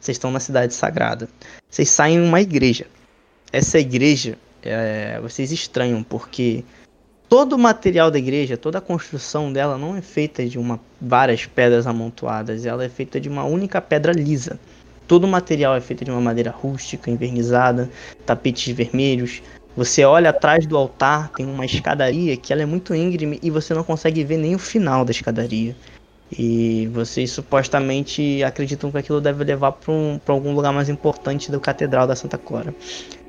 Vocês estão na cidade sagrada. Vocês saem em uma igreja. Essa igreja, é, vocês estranham, porque todo o material da igreja, toda a construção dela não é feita de uma, várias pedras amontoadas, ela é feita de uma única pedra lisa. Todo o material é feito de uma madeira rústica, envernizada, tapetes vermelhos. Você olha atrás do altar, tem uma escadaria que ela é muito íngreme e você não consegue ver nem o final da escadaria. E vocês supostamente acreditam que aquilo deve levar para um, algum lugar mais importante da Catedral da Santa Clara.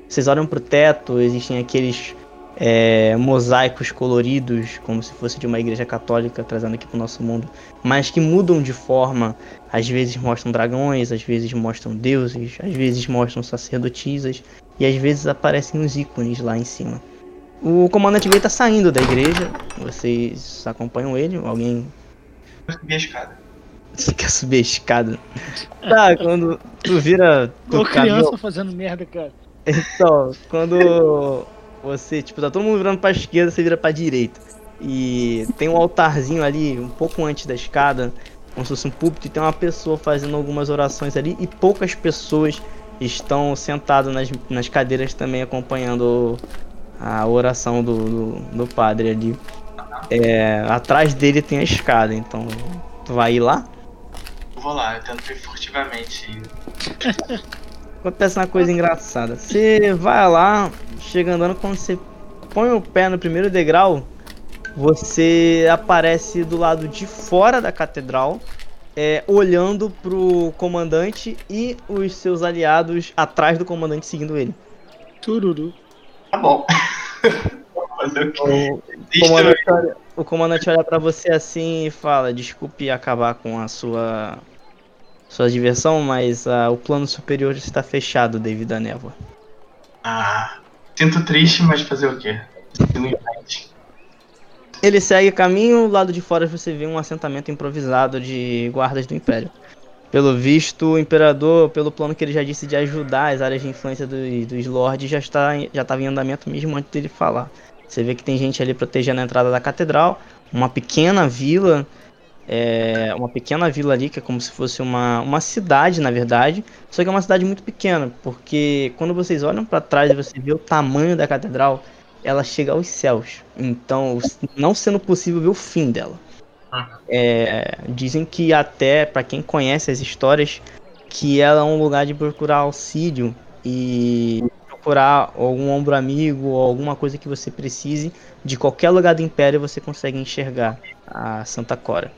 Vocês olham para o teto, existem aqueles é, mosaicos coloridos, como se fosse de uma igreja católica, trazendo aqui para o nosso mundo, mas que mudam de forma. Às vezes mostram dragões, às vezes mostram deuses, às vezes mostram sacerdotisas, e às vezes aparecem os ícones lá em cima. O comandante Gay está saindo da igreja, vocês acompanham ele, alguém subir a escada. Você quer subir a escada? Tá, quando tu vira. Tô criança fazendo merda, cara. Então, quando você, tipo, tá todo mundo virando pra esquerda, você vira pra direita. E tem um altarzinho ali, um pouco antes da escada, como se fosse um púlpito, e tem uma pessoa fazendo algumas orações ali, e poucas pessoas estão sentadas nas, nas cadeiras também acompanhando a oração do, do, do padre ali. É, atrás dele tem a escada, então tu vai ir lá? Vou lá, eu tento ir furtivamente. Acontece uma coisa engraçada. Você vai lá, chega andando, quando você põe o pé no primeiro degrau, você aparece do lado de fora da catedral, é, olhando pro comandante e os seus aliados atrás do comandante seguindo ele. Tururu. Tá bom. fazer o quê? O comandante, olha, o comandante olha pra você assim e fala: Desculpe acabar com a sua sua diversão, mas uh, o plano superior está fechado devido à névoa. Ah, sinto triste, mas fazer o quê? Ele segue caminho, lado de fora você vê um assentamento improvisado de guardas do Império. Pelo visto, o Imperador, pelo plano que ele já disse de ajudar as áreas de influência do, dos Lords, já está já estava em andamento mesmo antes dele falar. Você vê que tem gente ali protegendo a entrada da catedral, uma pequena vila, é, uma pequena vila ali que é como se fosse uma, uma cidade, na verdade, só que é uma cidade muito pequena, porque quando vocês olham para trás e você vê o tamanho da catedral, ela chega aos céus. Então, não sendo possível ver o fim dela. É, dizem que até para quem conhece as histórias, que ela é um lugar de procurar auxílio e procurar algum ombro amigo ou alguma coisa que você precise, de qualquer lugar do Império você consegue enxergar a Santa Cora.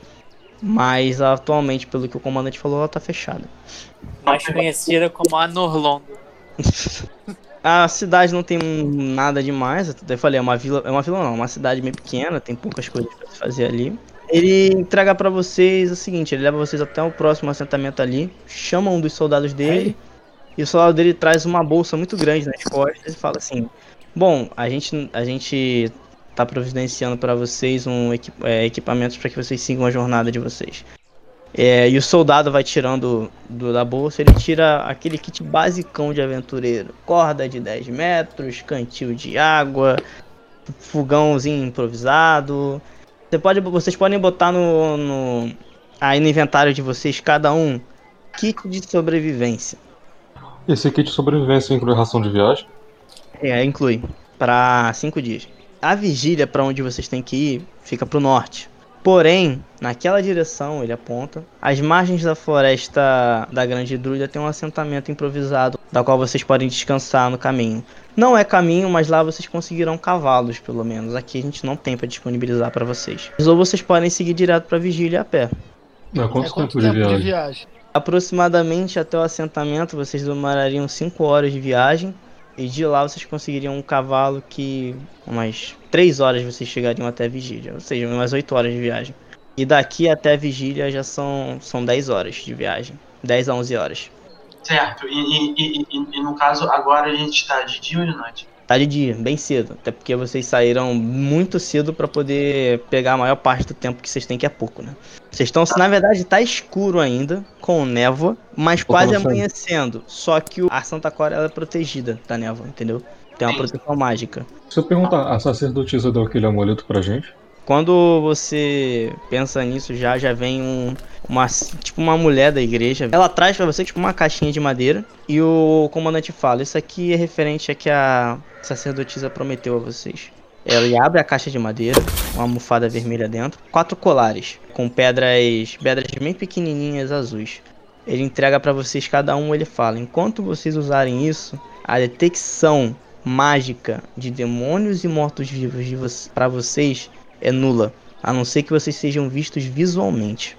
Mas atualmente, pelo que o comandante falou, ela tá fechada. Mais conhecida como a Norlondo. a cidade não tem nada demais, eu falei, é uma vila, é uma vila não, é uma cidade meio pequena, tem poucas coisas para fazer ali. Ele entrega para vocês o seguinte, ele leva vocês até o próximo assentamento ali, chama um dos soldados dele. E o soldado dele traz uma bolsa muito grande nas costas e fala assim: Bom, a gente, a gente tá providenciando para vocês um é, equipamentos para que vocês sigam a jornada de vocês. É, e o soldado vai tirando do, da bolsa, ele tira aquele kit basicão de aventureiro: corda de 10 metros, cantil de água, fogãozinho improvisado. Você pode, vocês podem botar no, no, aí no inventário de vocês, cada um, kit de sobrevivência. Esse kit de sobrevivência inclui ração de viagem? É, inclui. Para cinco dias. A vigília para onde vocês têm que ir fica para o norte. Porém, naquela direção, ele aponta, as margens da floresta da Grande Druida tem um assentamento improvisado, da qual vocês podem descansar no caminho. Não é caminho, mas lá vocês conseguirão cavalos, pelo menos. Aqui a gente não tem para disponibilizar para vocês. Ou vocês podem seguir direto para vigília a pé. Não, quanto, é, quanto tempo, tempo, de viagem? De viagem? Aproximadamente até o assentamento vocês demorariam 5 horas de viagem. E de lá vocês conseguiriam um cavalo que umas 3 horas vocês chegariam até a vigília. Ou seja, umas 8 horas de viagem. E daqui até a vigília já são, são 10 horas de viagem. 10 a 11 horas. Certo. E, e, e, e no caso, agora a gente está de dia ou de noite? Tá de dia, bem cedo. Até porque vocês saíram muito cedo para poder pegar a maior parte do tempo que vocês têm, que é pouco, né? Vocês estão, na verdade, tá escuro ainda, com névoa, mas quase amanhecendo. Só que a Santa Cora ela é protegida da névoa, entendeu? Tem uma proteção mágica. Se eu perguntar, a sacerdotisa deu aquele amuleto pra gente? Quando você pensa nisso, já já vem um, uma tipo uma mulher da igreja. Ela traz para você tipo uma caixinha de madeira e o comandante fala: "Isso aqui é referente a que a sacerdotisa prometeu a vocês". Ela abre a caixa de madeira, uma almofada vermelha dentro, quatro colares com pedras, pedras bem pequenininhas azuis. Ele entrega para vocês cada um, ele fala: "Enquanto vocês usarem isso, a detecção mágica de demônios e mortos-vivos vo para vocês é nula, a não ser que vocês sejam vistos visualmente.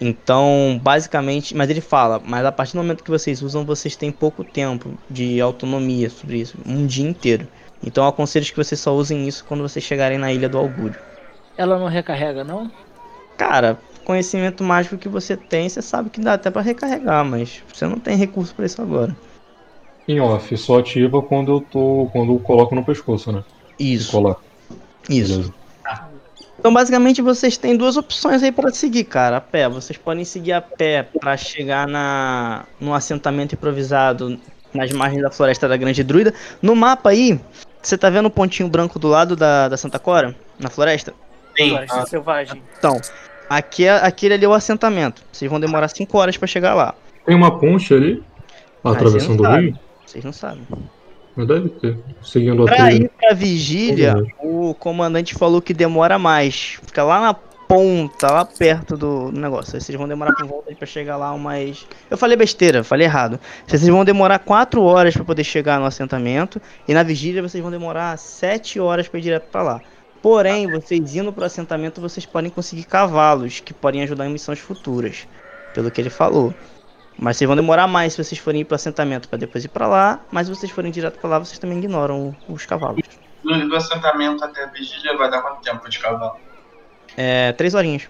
Então, basicamente, mas ele fala, mas a partir do momento que vocês usam, vocês têm pouco tempo de autonomia sobre isso, um dia inteiro. Então, eu aconselho que vocês só usem isso quando vocês chegarem na Ilha do Augúrio. Ela não recarrega, não? Cara, conhecimento mágico que você tem, você sabe que dá até para recarregar, mas você não tem recurso para isso agora. Em off, só ativa quando eu tô. quando eu coloco no pescoço, né? Isso. Colar. Isso. Beleza. Então, basicamente, vocês têm duas opções aí para seguir, cara, a pé. Vocês podem seguir a pé para chegar na no assentamento improvisado nas margens da floresta da Grande Druida. No mapa aí, você tá vendo o pontinho branco do lado da, da Santa Cora, na floresta? Sim. Floresta ah. selvagem. Então, aqui, é, aquele ali é o assentamento. Vocês vão demorar 5 horas para chegar lá. Tem uma ponte ali, atravessando o rio? Vocês não sabem. Mas deve ter. Seguindo pra a ir pra vigília, o comandante falou que demora mais. Fica lá na ponta, lá perto do negócio. Aí vocês vão demorar por volta pra chegar lá umas. Eu falei besteira, falei errado. Vocês vão demorar 4 horas para poder chegar no assentamento. E na vigília vocês vão demorar 7 horas pra ir direto pra lá. Porém, vocês indo pro assentamento, vocês podem conseguir cavalos que podem ajudar em missões futuras. Pelo que ele falou. Mas vocês vão demorar mais se vocês forem ir pro assentamento para depois ir para lá. Mas se vocês forem direto para lá, vocês também ignoram os cavalos. Do, do assentamento até a vigília vai dar quanto tempo de cavalo? É, três horinhas.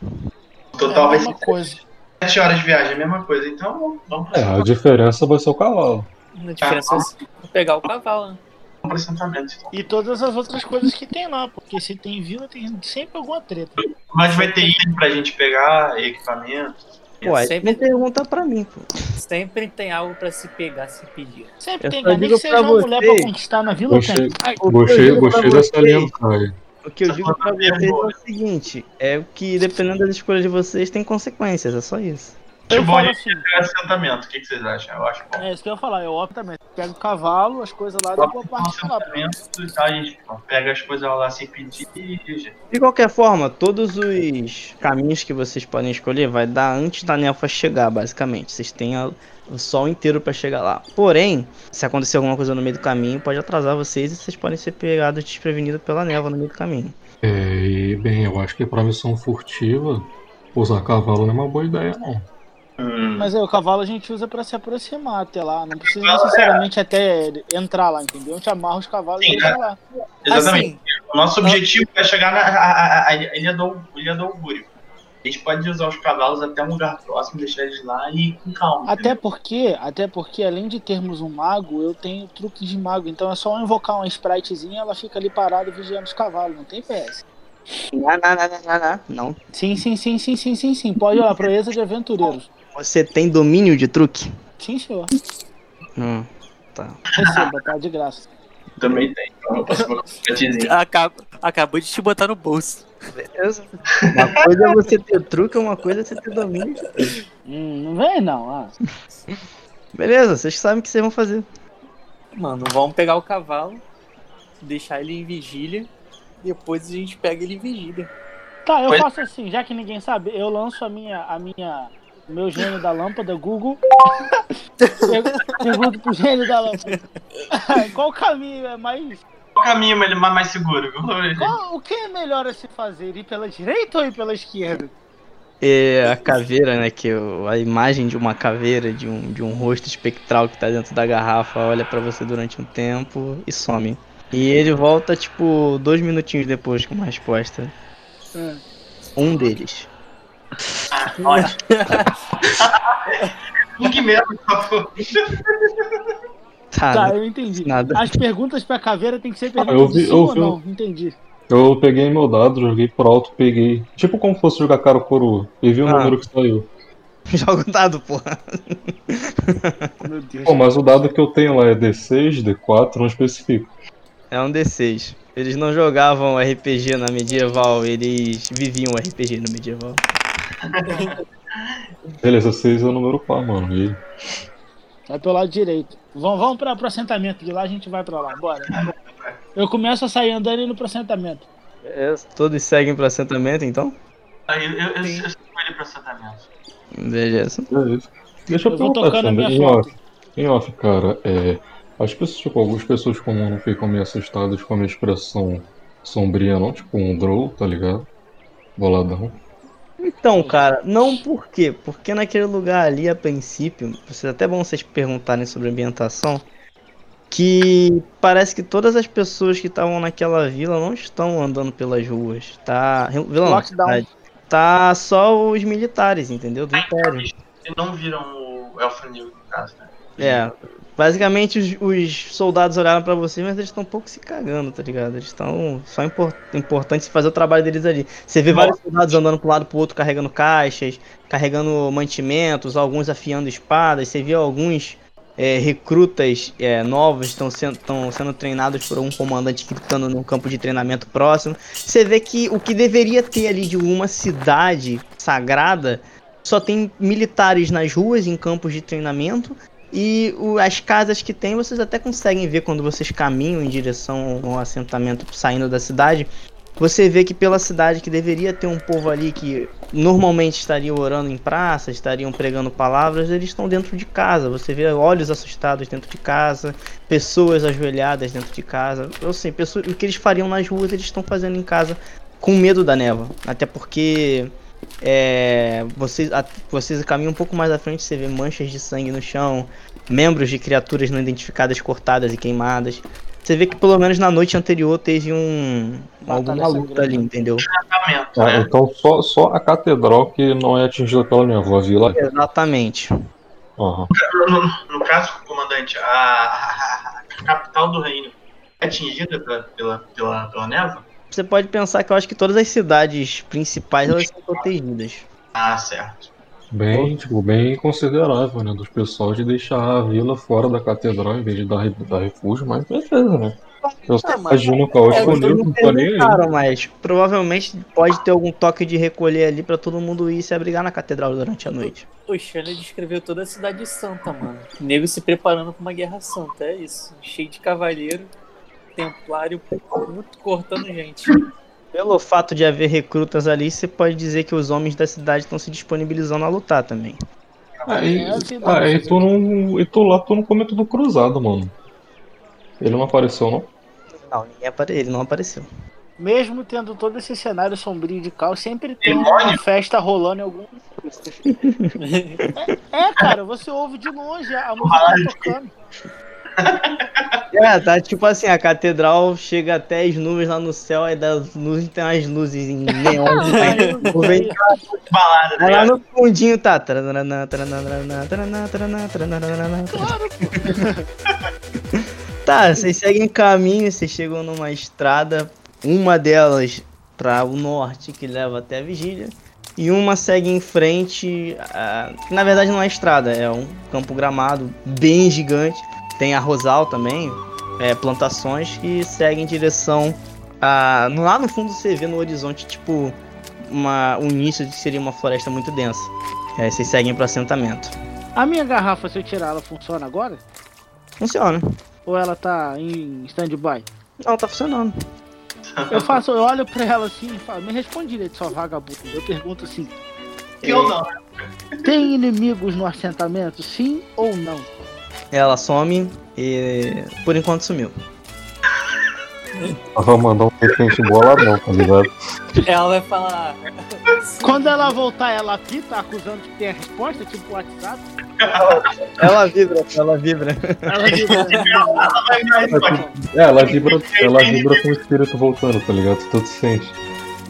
O total é vai ser coisa. sete horas de viagem, é a mesma coisa. Então, vamos pra É, a diferença vai ser o cavalo. A diferença ah, é pegar o cavalo, né? Vamos pro assentamento. Então. E todas as outras coisas que tem lá, porque se tem vila, tem sempre alguma treta. Mas vai ter item pra gente pegar, equipamento. Pô, sempre pergunta pra mim, pô. Sempre tem algo pra se pegar, se pedir. Sempre eu tem, nem que seja uma mulher pra conquistar na vila, gostei, tem. Gostei, gostei dessa linha cara. O que eu digo pra vocês é o seguinte, é que dependendo das escolhas de vocês tem consequências, é só isso. Eu bom assim, assentamento, o que, que, vocês acham? Eu acho bom. É isso que eu ia falar, eu opto também. Pega o cavalo, as coisas lá, depois parte lá. Tá, a gente pega as coisas lá sem pedir e... De qualquer forma, todos os caminhos que vocês podem escolher vai dar antes da Nelfa chegar, basicamente. Vocês têm a, o sol inteiro para chegar lá. Porém, se acontecer alguma coisa no meio do caminho, pode atrasar vocês e vocês podem ser pegados desprevenidos pela névoa no meio do caminho. É, e bem, eu acho que pra missão furtiva, usar cavalo não é uma boa ideia, não. Hum. Mas aí, o cavalo a gente usa para se aproximar até lá. Não precisa necessariamente até entrar lá, entendeu? A gente amarra os cavalos Sim, e deixa lá. Exatamente. Assim, o nosso objetivo é chegar na a, a, ilha, do, ilha do Augúrio. A gente pode usar os cavalos até um lugar próximo, deixar eles lá e ir com calma. Até porque, até porque, além de termos um mago, eu tenho truque de mago. Então é só invocar uma spritezinha, ela fica ali parada vigiando os cavalos. Não tem PS. Não, não, não, não, não. Sim, sim, sim, sim, sim, sim, sim. Pode olhar, proeza de aventureiros. Você tem domínio de truque? Sim, senhor. Hum, tá. Receba, tá? De graça. Também tem. Acab acabou de te botar no bolso. Beleza. Uma coisa é você ter truque, uma coisa é você ter domínio. Hum, não vem não, ah. Beleza, vocês sabem o que vocês vão fazer. Mano, vamos pegar o cavalo, deixar ele em vigília, depois a gente pega ele em vigília. Tá, eu faço assim, já que ninguém sabe, eu lanço a minha, a minha meu gênio da lâmpada, Google. Pergunto pro gênio da lâmpada. Qual o caminho é mais. Qual o caminho é mais seguro? Qual, o que é melhor a se fazer? Ir pela direita ou ir pela esquerda? É a caveira, né? Que a imagem de uma caveira, de um, de um rosto espectral que tá dentro da garrafa, olha para você durante um tempo e some. E ele volta, tipo, dois minutinhos depois com uma resposta. Hum. Um deles. Ótimo. que medo, Tá, tá, eu entendi. Nada. As perguntas pra caveira tem que ser perguntas eu vi, eu ou vi, não? Entendi. Eu peguei meu dado, joguei por alto, peguei. Tipo como fosse jogar cara coroa. E vi o ah. número que saiu. Joga o dado, porra. Meu Deus. Pô, mas o dado que eu tenho lá é D6, D4, não especifico. É um D6. Eles não jogavam RPG na medieval, eles viviam RPG no medieval. Beleza, 6 é o número par, mano. E? Vai pelo lado direito. Vamos, vamos pra, pro assentamento. De lá a gente vai pra lá. Bora. Eu começo a sair andando e indo pro assentamento. É, todos seguem pro assentamento, então? Aí eu, eu, eu, eu sigo ele pro assentamento. Beleza. Beleza. Deixa eu Eu perguntar, tocando a Sandra, minha em off, em off, cara, é, as pessoas, tipo, algumas pessoas comuns não ficam meio assustadas com a minha expressão sombria, não? Tipo um drow, tá ligado? Boladão. Então, cara, não por quê? Porque naquele lugar ali, a princípio, é até bom vocês perguntarem sobre a ambientação, que parece que todas as pessoas que estavam naquela vila não estão andando pelas ruas, tá? Vila não, Lockdown. cidade. Tá só os militares, entendeu? Do Império. Eles não viram o Elfo Negro, no caso, né? É, basicamente os, os soldados olharam pra vocês, mas eles estão um pouco se cagando, tá ligado? Eles estão só impor, importante fazer o trabalho deles ali. Você vê vários soldados andando pro lado pro outro carregando caixas, carregando mantimentos, alguns afiando espadas. Você vê alguns é, recrutas é, novos estão sendo, tão sendo treinados por um comandante que estando num campo de treinamento próximo. Você vê que o que deveria ter ali de uma cidade sagrada só tem militares nas ruas, em campos de treinamento. E o- as casas que tem, vocês até conseguem ver quando vocês caminham em direção ao assentamento saindo da cidade. Você vê que pela cidade que deveria ter um povo ali que normalmente estaria orando em praça, estariam pregando palavras, eles estão dentro de casa. Você vê olhos assustados dentro de casa, pessoas ajoelhadas dentro de casa. Eu sei, pessoas, o que eles fariam nas ruas, eles estão fazendo em casa com medo da neva. Até porque é, vocês, a- vocês caminham um pouco mais à frente, você vê manchas de sangue no chão, membros de criaturas não identificadas cortadas e queimadas. Você vê que pelo menos na noite anterior teve um Batalha alguma luta ali, entendeu? Ah, então só, só a catedral que não é atingida pela névoa, a vila. Exatamente. Aham. No, no- caso, comandante, a, a- a capital do reino é atingida pela, pela, pela, pela névoa? Você pode pensar que eu acho que todas as cidades principais elas são protegidas. Ah, certo. Bem, tipo, bem considerável, né? Dos pessoal de deixar a vila fora da catedral em vez de dar, dar refúgio, mas beleza, né? Eu Ah, mas- imagino o caos é, Eles Deus, não tô nem aí. perguntaram, mas provavelmente pode ter algum toque de recolher ali pra todo mundo ir se abrigar na catedral durante a noite. O Shannon descreveu toda a cidade santa, mano. O nego se preparando pra uma guerra santa, é isso. Cheio de cavaleiro, templário, muito cortando gente. Pelo fato de haver recrutas ali, você pode dizer que os homens da cidade estão se disponibilizando a lutar também. Aí, É, assim, ah, não, e fazer tu não. E tu lá, tu não comentou do cruzado, mano. Ele não apareceu, não? Não, ninguém apare... ele não apareceu. Mesmo tendo todo esse cenário sombrio de caos, sempre tem Demônio? uma festa rolando em algum. É, cara, você ouve de longe a música tocando. É, tá tipo assim, a catedral chega até as nuvens lá no céu, aí das nuvens tem umas luzes em neon. Nuvem- Balada, tá Aí lá no fundinho tá. Tá, vocês seguem caminho, vocês chegam numa estrada, uma delas para o norte que leva até a vigília, e uma segue em frente, que na verdade não é estrada, é um campo gramado bem gigante, tem arrozal também, é, plantações que seguem em direção a. Lá no fundo você vê no horizonte, tipo, uma, o início de que seria uma floresta muito densa. Aí vocês seguem pro assentamento. A minha garrafa, se eu tirar, ela funciona agora? Funciona. Ou ela tá em stand-by? Não, tá funcionando. Eu faço, eu olho pra ela assim e falo, me responde direito, sua vagabundo. Eu pergunto assim, Que eu não. tem inimigos no assentamento, sim ou não? Ela some e por enquanto sumiu. Ela vai mandar um repente boladão, tá ligado? Ela vai falar. Quando ela voltar, ela apita acusando que tem a resposta, tipo WhatsApp. Ela vibra, ela vibra. Ela forte. É, ela vibra, ela vibra com o espírito voltando, tá ligado? Tu tu sente.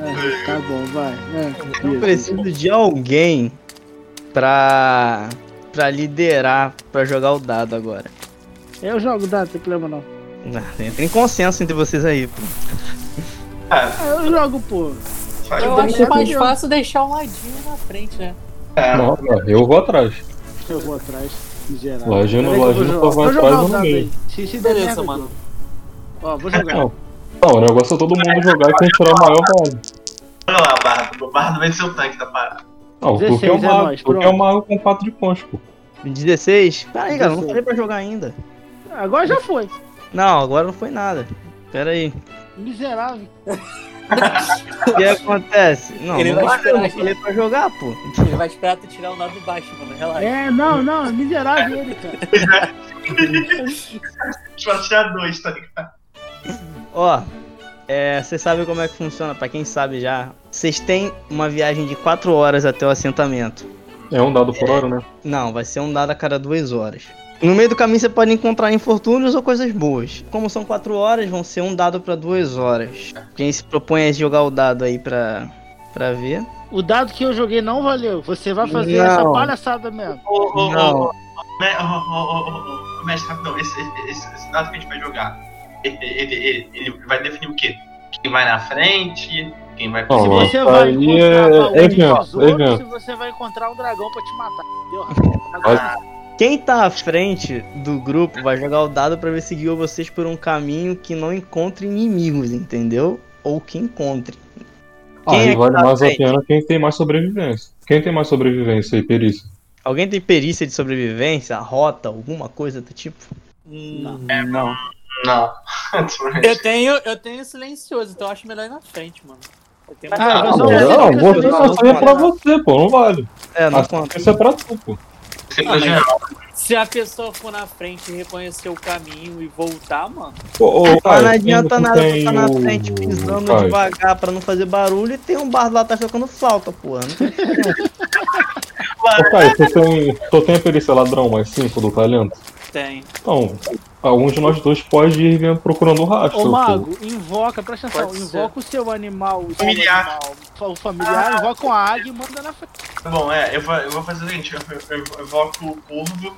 é, tá bom, vai. É, Eu preciso de alguém pra. Pra liderar, pra jogar o dado agora. Eu jogo, dá, não tem problema não. Ah, Entra em consenso entre vocês aí, pô. Ah, Eu jogo, pô. Faz Eu acho mais fácil deixar um ladinho na frente, né? É. Não, não, eu vou atrás. Eu vou atrás, em geral. Eu Lajino jogar. só vai Vou jogar atrás o no dado meio. aí. Se, se Beleza, eu mano. Ó, vou jogar. Não, Não, o negócio é todo mundo jogar e quem tirar o maior vale. Olha lá, o Bardo. O Bardo vai ser o tanque da parada. Não, porque é o 16 é mago, nóis, porque é o mago com 4 de pontos, pô. 16? Pera aí, cara, não 16. falei pra jogar ainda. Agora já foi. Não, agora não foi nada. Pera aí. Miserável. O que acontece? Não, Ele não vai vai, eu não esperar. falei pra jogar, pô. Ele vai esperar tu tirar o dado baixo, mano. Relaxa. É, não, não, miserável ele, cara. Vai tirar dois, tá ligado? Ó, é, vocês sabem como é que funciona, pra quem sabe já. Vocês têm uma viagem de 4 horas até o assentamento. É um dado por hora, né? Não, vai ser um dado a cada 2 horas. No meio do caminho você pode encontrar infortúnios ou coisas boas. Como são 4 horas, vão ser um dado pra 2 horas. Quem se propõe a jogar o dado aí pra, pra ver. O dado que eu joguei não valeu. Você vai fazer Não. essa palhaçada mesmo. Ô, ô, Não. ô, mestre, rapidão, esse, esse, esse dado que a gente vai jogar, ele, ele, ele, ele vai definir o quê? Quem vai na frente, quem vai Não, Se você vai é encontrar evento, tesouro, evento. se você vai encontrar um dragão pra te matar. Entendeu? Quem tá à frente do grupo vai jogar o dado pra ver se guiou vocês por um caminho que não encontre inimigos, entendeu? Ou que encontre. Quem é Aí que vale tá à mais a frente? pena quem tem mais sobrevivência. Quem tem mais sobrevivência e perícia? Alguém tem perícia de sobrevivência, rota, alguma coisa do tipo? Hum, não. Não. Eu tenho, eu tenho silencioso, então eu acho melhor ir na frente, mano. Ah, Não, não, não, não, você não, não, isso aí é pra você, pô, não vale. É, não conta. Isso é pra tu, pô. Você Ah. Se a pessoa for na frente e reconhecer o caminho e voltar, mano. Pô, ô, Mas Caio, não adianta nada tá na frente pisando Caio, devagar pra não fazer barulho e tem um bardo lá tá tocando flauta, porra. Não tem Ô, Caio, tu tem, tu tem a perícia ladrão mais 5 do talento? Tem. Então, algum de nós dois pode ir vendo- procurando o rastro. Ô pô. mago, invoca, presta atenção, Pode invoca o seu animal, o seu Familiar. animal, o familiar, invoca uma águia e manda na frente. Bom, é, eu vou, eu vou fazer o seguinte, eu, eu, eu evoco o corvo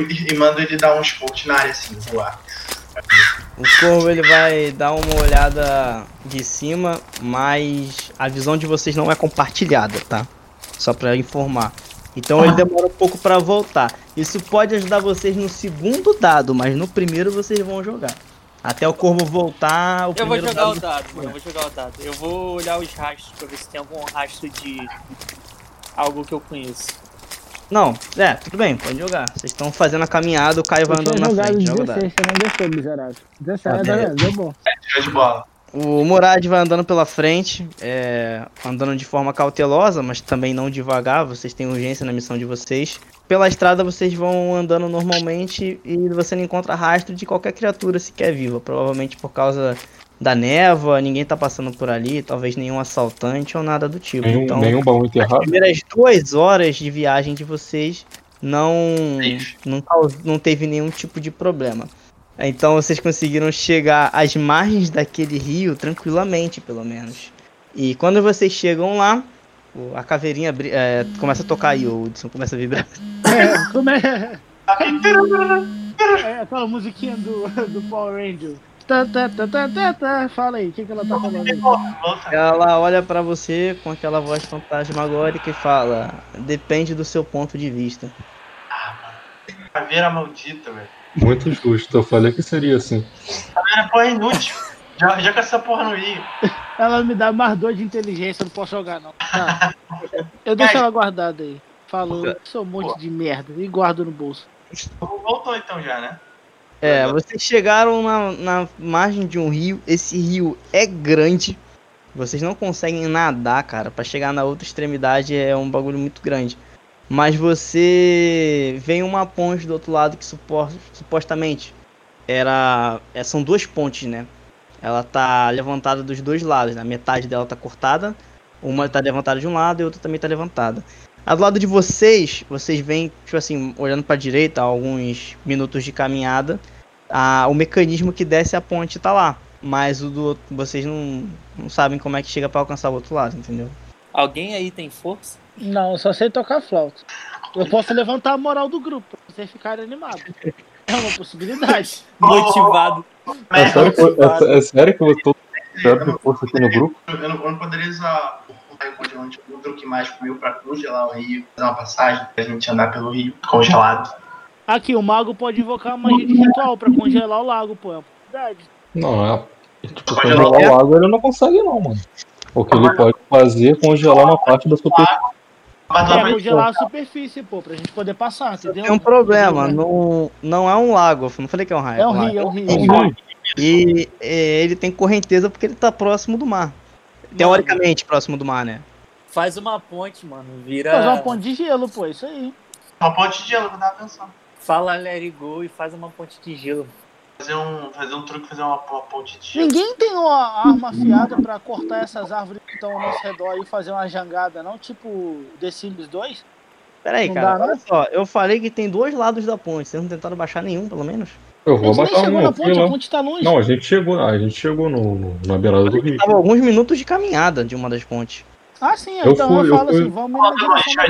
e, e mando ele dar um esporte na área assim, voar. O corvo ele vai dar uma olhada de cima, mas a visão de vocês não é compartilhada, tá? Só pra informar. Então ele demora um pouco pra voltar. Isso pode ajudar vocês no segundo dado, mas no primeiro vocês vão jogar. Até o corvo voltar, o Eu vou jogar o dado... dado, mano. Eu vou jogar o dado. Eu vou olhar os rastros pra ver se tem algum rastro de algo que eu conheço. Não, é, tudo bem, pode jogar. Vocês estão fazendo a caminhada, o Caio vai andando na frente. Joga o dado. você não deixou, miserável. 17, Ah, beleza, deu bom. Tira de bola. O Murad vai andando pela frente, é, andando de forma cautelosa, mas também não devagar. Vocês têm urgência na missão de vocês. Pela estrada vocês vão andando normalmente e você não encontra rastro de qualquer criatura sequer viva. Provavelmente por causa da névoa, ninguém tá passando por ali, talvez nenhum assaltante ou nada do tipo. Nenhum, então, nenhum baú as enterrado. primeiras duas horas de viagem de vocês não, não, não teve nenhum tipo de problema. Então vocês conseguiram chegar às margens daquele rio tranquilamente, pelo menos. E quando vocês chegam lá, o- a caveirinha é, começa a tocar aí, o Hudson começa a vibrar. É, como é? É aquela musiquinha do, do Power Ranger. Tá, tá, tá, tá, tá, tá. Fala aí, o que, que ela tá falando aí? Ela olha pra você com aquela voz fantasmagórica e fala: Depende do seu ponto de vista. Caveira maldita, velho. Muito justo, eu falei que seria assim. Caveira, porra, é inútil. Já, já com essa porra no rio. Ela me dá mais dois de inteligência, eu não posso jogar não. Tá. Eu deixo ela guardada aí. Falou, sou um monte de merda e guardo no bolso. Voltou então já, né? É, vocês chegaram na, na margem de um rio. Esse rio é grande. Vocês não conseguem nadar, cara. Pra chegar na outra extremidade é um bagulho muito grande. Mas você vê uma ponte do outro lado que supo- supostamente era. é, são duas pontes, né? Ela tá levantada dos dois lados. né? Metade dela tá cortada. Uma tá levantada de um lado e outra também tá levantada. A do lado de vocês, vocês veem, tipo assim, olhando pra direita, alguns minutos de caminhada, a- o mecanismo que desce a ponte tá lá. Mas o do vocês não, não sabem como é que chega pra alcançar o outro lado, entendeu? Alguém aí tem força? Não, eu só sei tocar flauta. Eu posso levantar a moral do grupo, pra vocês ficarem animados. É uma possibilidade. Motivado. É Mas sério, que, eu- é, é sério que eu tô de força aqui no grupo? eu não, eu não poderia usar o raio congelante, o truque mágico meu pra congelar o rio, fazer uma passagem pra gente andar pelo rio congelado. Aqui, o mago pode invocar a magia de ritual pra congelar o lago, pô. É uma possibilidade. Não, é. Tipo, Congelar o o água ele não consegue não, mano. O que ele pode fazer é congelar uma parte da superfície. Dá É congelar a superfície, pô, pra gente poder passar, entendeu? Tem um problema, não, não é um lago, eu não falei que é um raio. É um rio, é um rio. Uhum. E é, ele tem correnteza porque ele tá próximo do mar. Teoricamente próximo do mar, né? Faz uma ponte, mano. Vira. Fazer uma ponte de gelo, pô, isso aí. uma ponte de gelo, tava pensando. Fala it go e faz uma ponte de gelo. Fazer um, fazer um truque, fazer uma, uma ponte de. Ninguém tem uma arma afiada pra cortar essas árvores que estão ao nosso redor e fazer uma jangada, não? Tipo The Sims 2? Peraí, Não cara, dá, olha só, eu falei que tem dois lados da ponte, vocês não tentaram baixar nenhum, pelo menos? Eu vou baixar chegou um, fui ponte, a ponte tá longe. Não, a gente chegou, a gente chegou no, no- na beirada do rio. Tava alguns minutos de caminhada de uma das pontes. Ah, sim, Eu então fui, eu eu falo fui. assim, vamos Não, não, deixa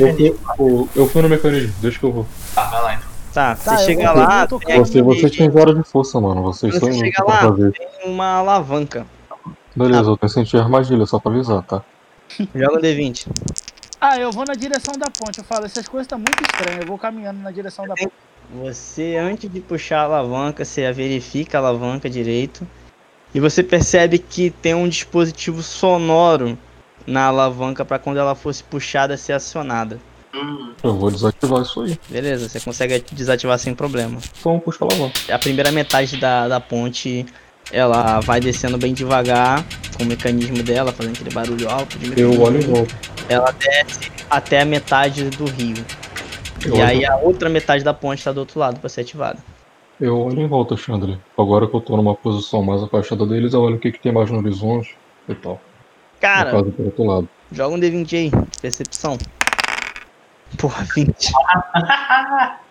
eu eu- eu fui no mecanismo, deixa que eu vou. Tá, vai lá então. Tá, Tá, você eu chega lá, eu tem Você, vocês têm zero de força, mano. Vocês você inúteis chega lá, fazer. tem uma alavanca. Beleza, eu senti armadilha, só pra avisar, tá? Joga um D20. Ah, eu vou na direção da ponte. Eu falo, essas coisas tá muito estranhas. Eu vou caminhando na direção da ponte. Você, antes de puxar a alavanca, você verifica a alavanca direito. E você percebe que tem um dispositivo sonoro na alavanca para quando ela fosse puxada ser acionada. Hum, Eu vou desativar isso aí. Beleza, você consegue desativar sem problema. Então puxa a alavanca. A primeira metade da, da ponte ela vai descendo bem devagar, com o mecanismo dela, fazendo aquele barulho alto de Eu olho em volta. Ela desce até a metade do rio. Eu e olho- aí a outra metade da ponte está do outro lado para ser ativada. Eu olho em volta, Chandler. Agora que eu tô numa posição mais afastada deles, eu olho o que, que tem mais no horizonte e tal. Cara, joga um D20 aí, percepção. Porra, 20.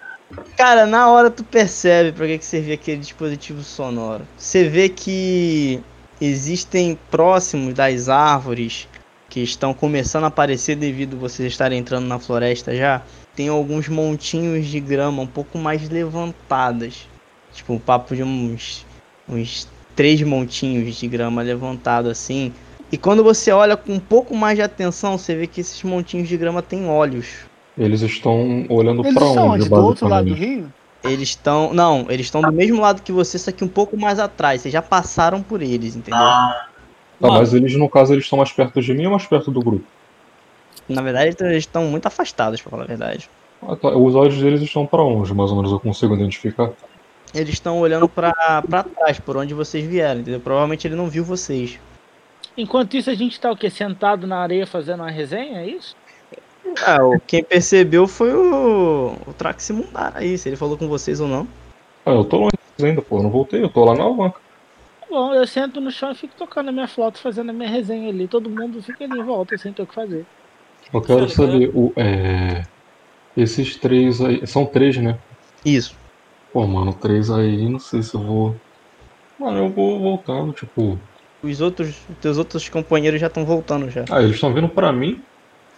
Cara, na hora tu percebe pra que, que servia aquele dispositivo sonoro. Você vê que existem próximos das árvores que estão começando a aparecer devido vocês estarem entrando na floresta já. Tem alguns montinhos de grama um pouco mais levantadas. Tipo, um papo de uns, uns três montinhos de grama levantado assim. E quando você olha com um pouco mais de atenção, você vê que esses montinhos de grama têm olhos. Eles estão olhando Eles pra estão onde, onde? Do outro lado do rio? Eles estão. Não, eles estão do mesmo lado que você, só que um pouco mais atrás. Vocês já passaram por eles, entendeu? ah, Tá, mas eles, no caso, eles estão mais perto de mim ou mais perto do grupo? Na verdade, eles estão muito afastados, pra falar a verdade. Ah, tá. Os olhos deles estão pra onde, mais ou menos, eu consigo identificar. Eles estão olhando pra, pra trás, por onde vocês vieram, entendeu? Provavelmente ele não viu vocês. Enquanto isso, a gente tá o quê? Sentado na areia fazendo uma resenha, é isso? Ah, o- quem percebeu foi o, o Traximundar aí, se ele falou com vocês ou não. Ah, eu tô longe ainda, pô, eu não voltei, eu tô lá na alavanca. Tá Bom, eu sento no chão e fico tocando a minha flauta, fazendo a minha resenha ali. Todo mundo fica ali em volta, sem ter o que fazer. Eu quero saber, o, é... esses três aí, são três, né? Isso. Pô, mano, três aí, não sei se eu vou... Mano, eu vou voltando, tipo... Os outros, os teus outros companheiros já estão voltando já. Ah, eles estão vindo pra mim,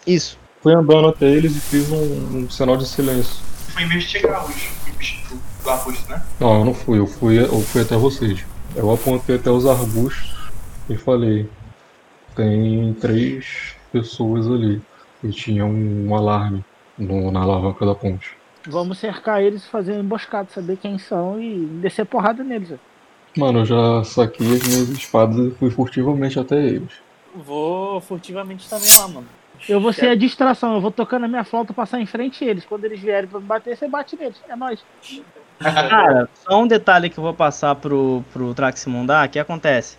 Isso. Fui andando até eles e fiz um, um sinal de silêncio. foi investigar os bichos do, do arbusto, né? Não, eu não fui, eu fui, eu fui até vocês. Eu apontei até os arbustos e falei, tem três pessoas ali. E tinha um, alarme no- na alavanca da ponte. Vamos cercar eles e fazer uma emboscada, saber quem são e descer porrada neles. Mano, eu já saquei as minhas espadas e fui furtivamente até eles. Vou furtivamente também lá, mano. Eu vou ser a distração, eu vou tocando a minha flauta passar em frente a eles. Quando eles vierem pra me bater, você bate neles. É nóis. Cara, só um detalhe que eu vou passar pro, pro Traximundar, que acontece.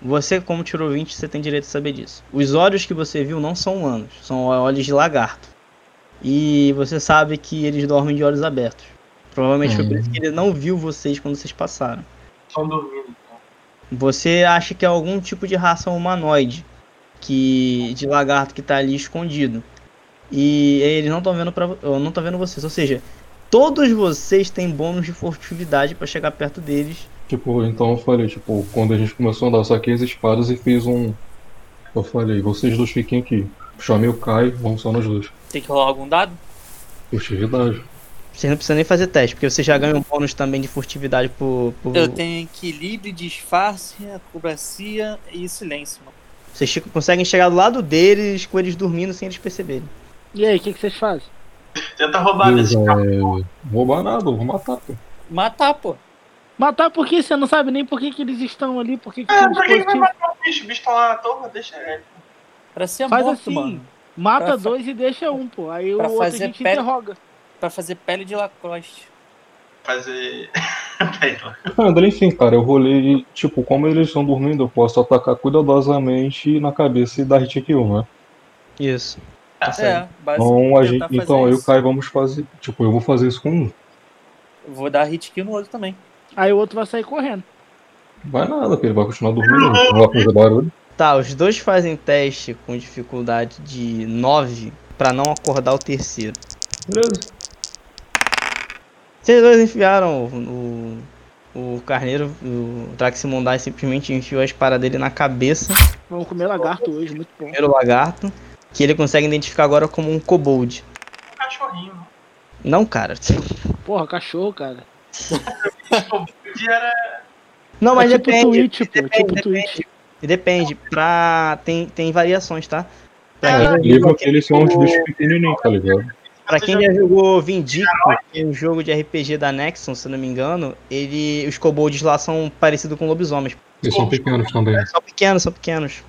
Você, como tirou 20, você tem direito a saber disso. Os olhos que você viu não são humanos, são olhos de lagarto. E você sabe que eles dormem de olhos abertos. Provavelmente foi por isso que ele não viu vocês quando vocês passaram. Estão dormindo. então. Você acha que é algum tipo de raça humanoide que de lagarto que tá ali escondido. E eles não estão vendo para não estão vendo vocês, ou seja, todos vocês têm bônus de furtividade para chegar perto deles. Tipo, então eu falei, tipo, quando a gente começou a andar, eu saquei as espadas e fiz um. Eu falei, vocês dois fiquem aqui. Chamei o Caio, vamos só nós dois. Tem que rolar algum dado? Furtividade. Vocês não precisam nem fazer teste, porque vocês já ganham um bônus também de furtividade por. por... Eu tenho equilíbrio, disfarce, acrobacia e silêncio, mano. Vocês conseguem chegar do lado deles com eles dormindo sem eles perceberem. E aí, o que, que vocês fazem? Tenta roubar Beleza, desse carro. é... Roubar nada, vou matar, pô. Matar, pô. Matar por quê? Você não sabe nem por que, que eles estão ali, por que, que Ah, um pra que vai matar o bicho? O bicho tá lá na torre, deixa ele. Pra ser Faz morto, assim, mano. mata Pra fa- dois e deixa um, pô. Aí o pra outro a gente pele- interroga. Pra fazer pele de Lacoste. Fazer. André, enfim, cara, eu rolei, tipo, como eles estão dormindo, eu posso atacar cuidadosamente na cabeça e dar hit kill, né? Isso. Tá. É, basicamente. Então, a gente, então eu e o. Kai vamos fazer, tipo, eu vou fazer isso com um. Vou dar hit kill no outro também. Aí o outro vai sair correndo. Vai nada, porque ele vai continuar dormindo, não vai fazer barulho. Tá, os dois fazem teste com dificuldade de 9 pra não acordar o terceiro. Beleza. Vocês dois enfiaram o, o, o carneiro, o Traximundai simplesmente enfiou a espada dele na cabeça Vamos comer lagarto hoje, muito bom. primeiro lagarto, que ele consegue identificar agora como um kobold. Um cachorrinho. Não, cara. Porra, cachorro, cara. Era. Não, mas é tipo depende. Twitch, pô. depende, tipo depende. Twitch. Depende. Pra... Tem, tem variações, tá? Pra É, livro jogou, que eles são uns bichos pequenininhos, tá ligado? Pra quem já jogou Vindicto, que é um jogo de RPG da Nexon, se eu não me engano, ele, os kobolds lá são parecidos com lobisomens. Eles são pequenos também. São pequenos, são pequenos.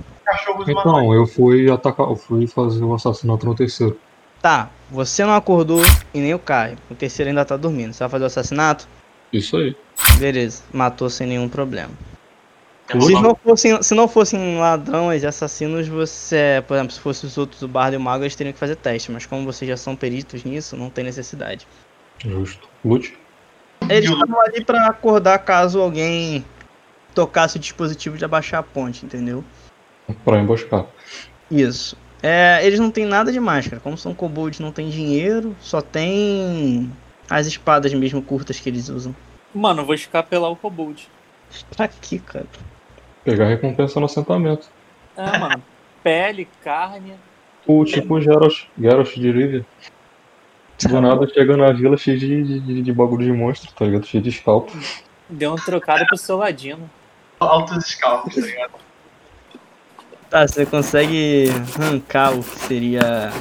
Então, eu fui atacar, eu fui fazer o assassinato no terceiro. Tá, você não acordou e nem o Caio. O terceiro ainda tá dormindo. Você vai fazer o assassinato? Isso aí. Beleza, matou sem nenhum problema. Se não, fossem, se não fossem ladrões e assassinos, você, por exemplo, se fossem os outros, o bardo e o mago, eles teriam que fazer teste. Mas como vocês já são peritos nisso, não tem necessidade. Justo. Lute. Eles estavam ali pra acordar caso alguém tocasse o dispositivo de abaixar a ponte, entendeu? Pra emboscar. Isso. É, eles não têm nada de máscara. Como são kobolds, não tem dinheiro, só tem as espadas mesmo curtas que eles usam. Mano, eu vou escapelar o Kobold. Pra quê, cara? Pegar recompensa no assentamento. É, mano. Pele, carne. O tipo Geralt, Geralt de Rivia. Do nada chega na vila cheio de, de, de bagulho de monstro, tá ligado? Cheio de scalpo. Deu um trocado pro seu ladino. Altos scalpos, tá ligado? Tá, você consegue arrancar o que seria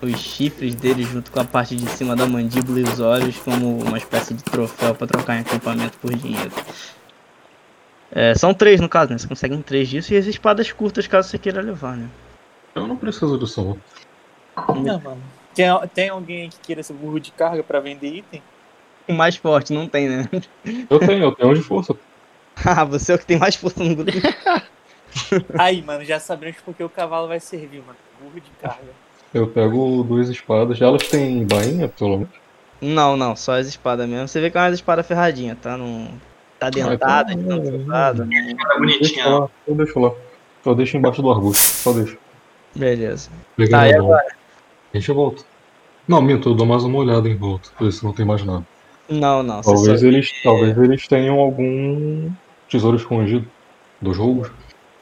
os chifres dele junto com a parte de cima da mandíbula e os olhos como uma espécie de troféu pra trocar em acampamento por dinheiro. É, são três no caso, né? Você consegue um três disso e as espadas curtas caso você queira levar, né? Eu não preciso disso, não. Não, mano. Tem, tem alguém que queira ser burro de carga pra vender item? O mais forte, não tem, né? Eu tenho, eu tenho um de força. Ah, você é o que tem mais força no grupo. Aí, mano, já sabemos porque o cavalo vai servir, mano. Burro de carga. Eu pego duas espadas. Elas têm bainha, pelo menos. Não, não, só as espadas mesmo. Você vê que é uma espada ferradinha, tá? Não. Tá dentada, então, de tanto usada. Tá Deixa bonitinha. lá, eu deixo lá. Eu deixo embaixo do arbusto, só deixo. Beleza. Peguei Tá, e mão. A gente volta. Não, minto, eu dou mais uma olhada em volta, ver se não tem mais nada. Não, não. Talvez só... eles, talvez eles tenham algum tesouro escondido dos roubos.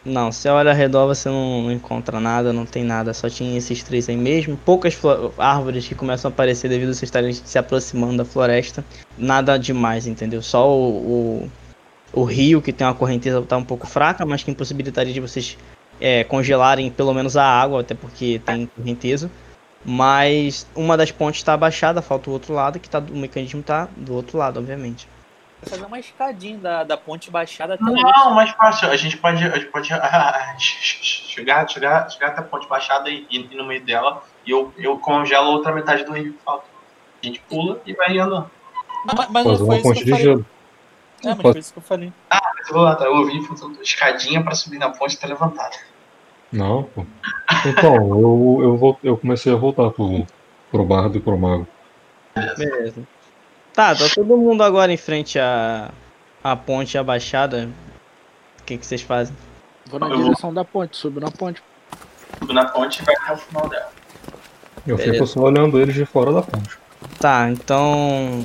Não, você olha ao redor, você não, encontra nada, não tem nada, só tinha esses três aí mesmo. Poucas árvores que começam a aparecer devido a vocês estarem se aproximando da floresta. Nada demais, entendeu? Só o, o, o rio, que tem uma correnteza tá um pouco fraca, mas que impossibilitaria de vocês é, congelarem pelo menos a água, até porque tem correnteza. Mas uma das pontes está abaixada, falta o outro lado, que tá, o mecanismo tá do outro lado, obviamente. Vou fazer uma escadinha da, da ponte baixada até o Não, mais fácil. A gente pode, a gente pode ah, chegar, chegar, chegar até a ponte baixada e ir no meio dela. E eu, eu congelo a outra metade do rio que falta. A gente pula e vai andando. Mas, mas não foi isso que de eu falei. gelo. É, mas foi isso que eu falei. Mas eu vou lá, tá? Eu ouvi escadinha pra subir na ponte e tá levantada. Não, pô. Então, eu, eu, vol- eu comecei a voltar pro, pro bardo e pro mago. Beleza. Tá, tá todo mundo agora em frente à, à ponte abaixada. O que, que vocês fazem? Vou na Eu vou- direção da ponte, subo na ponte. Subo na ponte e vai até o final dela. Eu Beleza. fico só olhando eles de fora da ponte. Tá, então.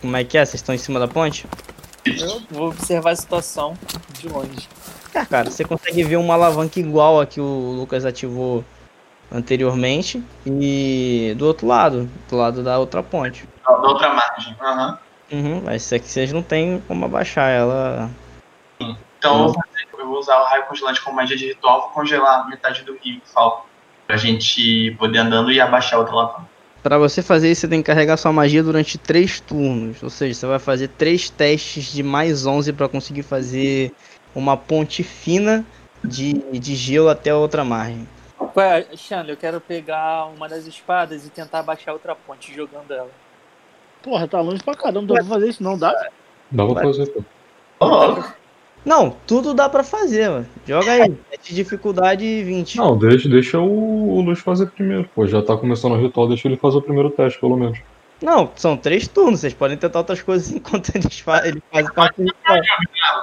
Como é que é? Vocês estão em cima da ponte? Eu vou observar a situação de longe. É, cara, você consegue ver uma alavanca igual a que o Lucas ativou anteriormente. E do outro lado, do lado da outra ponte. Da outra margem. Aham. Uhum, mas isso aqui vocês não tem como abaixar ela. Então eu vou, fazer- eu vou usar o raio congelante como magia de ritual. Vou congelar metade do rio que falta. Pra gente poder andando e abaixar a outra alavanca. Pra você fazer isso, você tem que carregar sua magia durante 3 turnos. Ou seja, você vai fazer 3 testes de mais 11 pra conseguir fazer uma ponte fina de, de gelo até a outra margem. Ué, Xandro, eu quero pegar uma das espadas e tentar baixar outra ponte jogando ela. Porra, tá longe pra caramba, não dá pra fazer isso não, dá? Dá pra fazer, pô. Não, tudo dá pra fazer, mano. Joga aí. De dificuldade 20. Não, deixa, deixa o, o Luiz fazer primeiro, pô. Já tá começando o ritual, deixa ele fazer o primeiro teste, pelo menos. Não, são três turnos. Vocês podem tentar outras coisas enquanto eles, fa ele faz o parte ritual.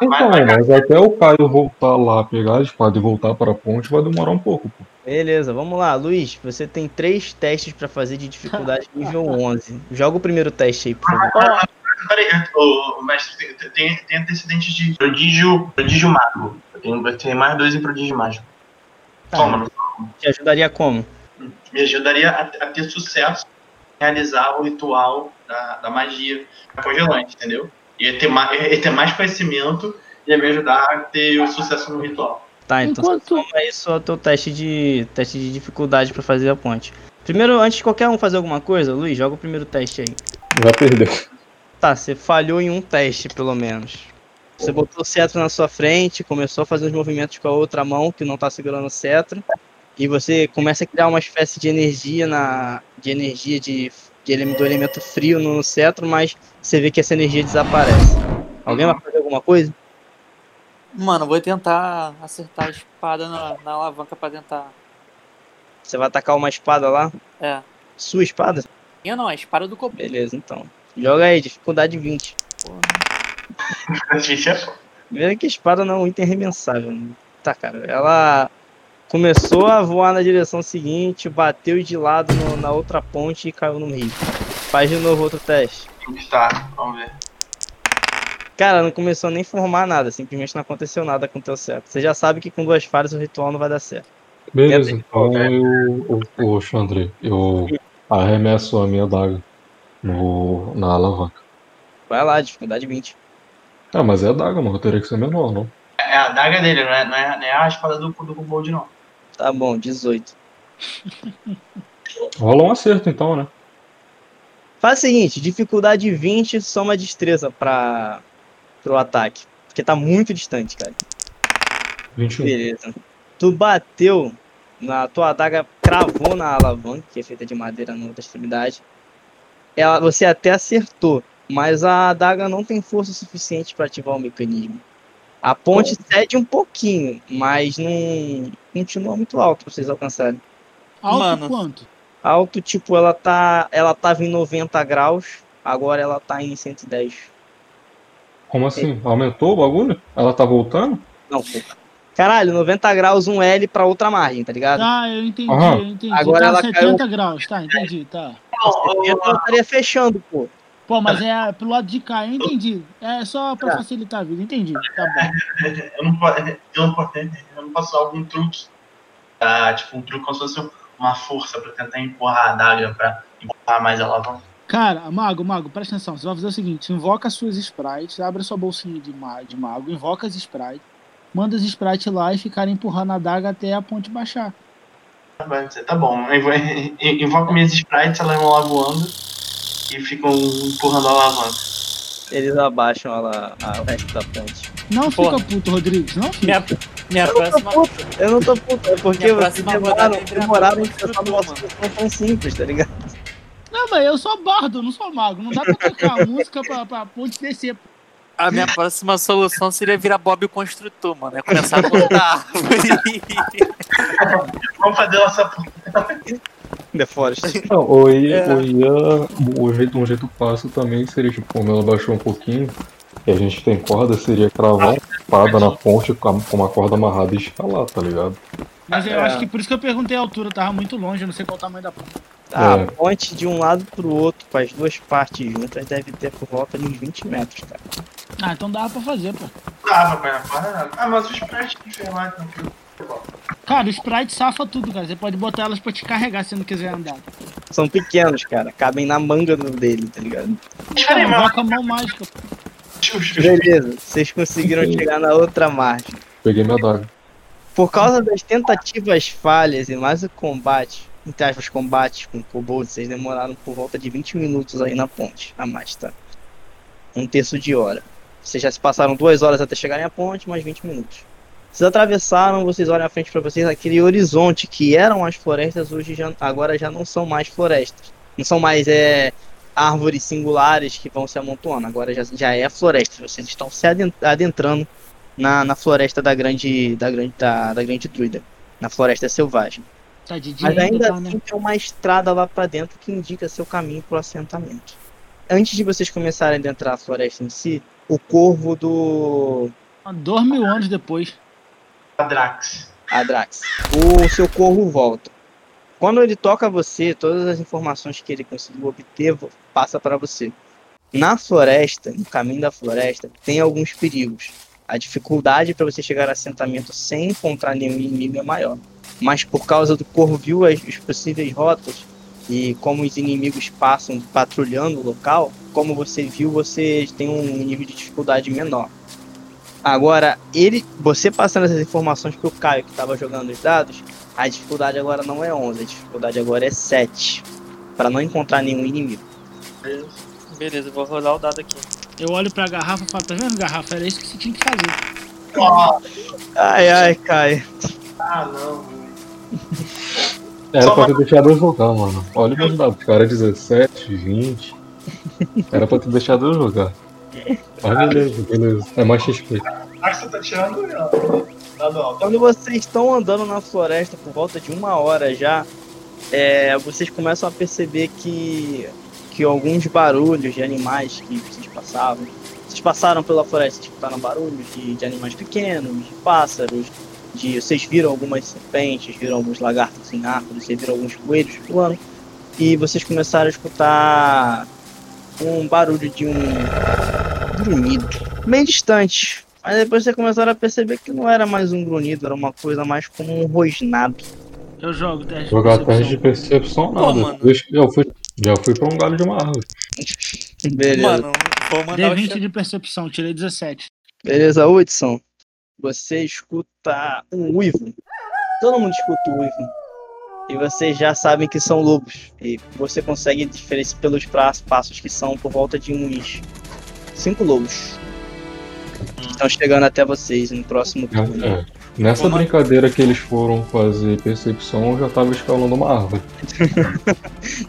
Então, mas até o Caio voltar lá, pegar a espada e voltar para a ponte vai demorar um pouco, pô. Beleza, vamos lá. Luiz, você tem três testes pra fazer de dificuldade nível 11. Joga o primeiro teste aí, por favor. Peraí, o, o mestre tem, tem, tem antecedentes de prodígio, prodígio mago. Eu tenho, mais dois em prodígio mágico. Tá. Toma, não- Te ajudaria como? me ajudaria a, a ter sucesso realizar o ritual da, da magia congelante, entendeu? Ia ter, mais, ia ter mais conhecimento e ia me ajudar a ter o sucesso no ritual. Tá, então Enquanto- você toma aí só teu teste de teste de dificuldade pra fazer a ponte. Primeiro, antes de qualquer um fazer alguma coisa, Luiz, joga o primeiro teste aí. Já perdeu. Tá, você falhou em um teste, pelo menos. Você botou o cetro na sua frente, começou a fazer os movimentos com a outra mão, que não tá segurando o cetro, e você começa a criar uma espécie de energia na de energia de, de ele- do elemento frio no cetro, mas você vê que essa energia desaparece. Alguém vai fazer alguma coisa? Mano, eu vou tentar acertar a espada na, na alavanca pra tentar. Você vai atacar uma espada lá? É. Sua espada? Minha não, a espada do copo. Beleza, então. Joga aí, dificuldade 20. Gente, é Primeiro que a espada não é um item remensável. né? Tá, cara. Ela começou a voar na direção seguinte, bateu de lado no- na outra ponte e caiu no rio. Faz de novo outro teste. Tá, vamos ver. Cara, não começou nem a formar nada, simplesmente não aconteceu nada com o teu certo. Você já sabe que com duas falhas o ritual não vai dar certo. Beleza, então eu, eu, ô, Xandre, eu arremesso a minha daga no, na alavanca. Vai lá, dificuldade 20. Ah, mas é a daga, mano, teria que ser menor, não? É a daga dele, não é, não é, não é a espada do, do Kobold, não. Tá bom, 18. Rola um acerto então, né? Faz o seguinte, dificuldade 20, soma destreza pra, pro ataque. Porque tá muito distante, cara. 21. Beleza. Tu bateu, na tua adaga cravou na alavanca, que é feita de madeira na outra extremidade. Ela, você até acertou, mas a adaga não tem força suficiente para ativar o mecanismo. A ponte cede um pouquinho, mas não continua muito alto pra vocês alcançarem. Alto Mano. quanto? Alto, tipo, ela tá. Ela tava em 90 graus, agora ela tá em 110. Como assim? Aumentou o bagulho? Ela tá voltando? Não, pô. Caralho, 90 graus, um L pra outra margem, tá ligado? Tá, eu entendi, Aham. eu entendi. Agora tá ela 70 graus, tá, entendi, tá. Ela estaria fechando, pô. Pô, mas é pro lado de cá, eu entendi. É só pra Tá. facilitar a vida, entendi. Tá bom. Eu não, eu não, eu não posso usar algum truque. Ah, tipo, um truque como se fosse uma força pra tentar empurrar a daga pra empurrar mais a alavanca. Cara, Mago, Mago, presta atenção. Você vai fazer o seguinte: invoca as suas sprites, abre a sua bolsinha de, ma de mago, invoca as sprites, manda as sprites lá e ficarem empurrando a daga até a ponte baixar. Vai tá bom. Eu vou- Invoco minhas sprites, elas vão lá voando e ficam empurrando a alavanca. Eles abaixam ela, a, o resto da ponte. Não Porra. fica puto, Rodrigues, não fica. Minha, minha próxima. Eu não tô puto, é porque Minha vocês demoraram, é demoraram pensar numa estrutura, solução tão simples, tá ligado? Não, mas eu sou bardo, eu não sou mago. Não dá pra tocar música pra, pra ponte descer. A minha próxima solução seria virar Bob o Construtor, mano. É começar a cortar árvore. Vamos fazer nossa. The Forest. Não, ou ia, É. ou ia o jeito, um jeito fácil também seria, tipo, como ela baixou um pouquinho, e a gente tem corda, seria cravar uma espada na ponte com a- com uma corda amarrada e escalar, tá ligado? Mas eu É. acho que por isso que eu perguntei a altura, tava muito longe, eu não sei qual o tamanho da ponte. A É. ponte de um lado pro outro, com as duas partes juntas, deve ter por volta de uns 20 metros, cara. Ah, então dava pra fazer, pô. Dava corda. Ah, mas os sprites que enfermar tranquilo. Cara, o Sprite safa tudo, cara. Você pode botar elas pra te carregar se não quiser andar. São pequenos, cara. Cabem na manga do dele, tá ligado? Cara, mas invoca a mão mágica. Beleza, vocês conseguiram chegar na outra margem. Peguei minha daga. Por causa das tentativas falhas e mais o combate, entre aspas, combates com kobolds, vocês demoraram por volta de 20 minutos aí na ponte, a mais, tá? Um terço de hora. Vocês já se passaram duas horas até chegarem à ponte, mais 20 minutos. Vocês atravessaram, vocês olham à frente para vocês, aquele horizonte que eram as florestas, hoje já, agora já não são mais florestas. Não são mais é, árvores singulares que vão se amontoando, agora já, já é floresta. Vocês estão se aden- adentrando na, na floresta da grande, da grande, da, da grande druida, na floresta selvagem. Tá de dia Mas ainda tá, né? assim tem uma estrada lá pra dentro que indica seu caminho pro assentamento. Antes de vocês começarem a adentrar a floresta em si, o corvo do Dois mil anos depois. Drax. Adrax, o seu corvo volta. Quando ele toca você, todas as informações que ele conseguiu obter passa para você. Na floresta, no caminho da floresta, tem alguns perigos. A dificuldade para você chegar ao assentamento sem encontrar nenhum inimigo é maior. Mas por causa do corvo viu as, as possíveis rotas e como os inimigos passam patrulhando o local, como você viu, você tem um nível de dificuldade menor. Agora, ele, você passando essas informações pro Caio que estava jogando os dados, a dificuldade agora não é 11, a dificuldade agora é 7, para não encontrar nenhum inimigo. Beleza, vou rolar o dado aqui. Eu olho pra garrafa e falo, tá vendo, garrafa? Era isso que você tinha que fazer. Ó, Ai, ai, Caio. ah, não. Era Só pra uma- ter deixado eu jogar, mano. Olha meus dados, cara, 17, 20. Era pra ter deixado eu jogar. Mas beleza, beleza. É mais XP. Ah, você tá tirando dado alto. Quando vocês estão andando na floresta por volta de uma hora já, é, vocês começam a perceber que, que alguns barulhos de animais que vocês passavam. Vocês passaram pela floresta e escutaram barulhos de, de animais pequenos, de pássaros, de. Vocês viram algumas serpentes, viram alguns lagartos em árvores, vocês viram alguns coelhos pulando. E vocês começaram a escutar um barulho de um grunhido, bem distante. Mas depois vocês começaram a perceber que não era mais um grunhido, era uma coisa mais como um rosnado. Eu jogo teste de Jogar percepção. teste de percepção, Pô, nada. mano. Deixa- Já fui, já fui pra um galho de uma árvore. Beleza. Mano, vou mandar o D20 chat. de percepção, tirei 17. Beleza, Hudson. Você escuta um uivo. Todo mundo escuta o uivo. E vocês já sabem que são lobos. E você consegue diferenciar pelos pra- passos que são por volta de uns cinco lobos. Que estão chegando até vocês no próximo turno. É. Nessa brincadeira que eles foram fazer percepção, eu já tava escalando uma árvore.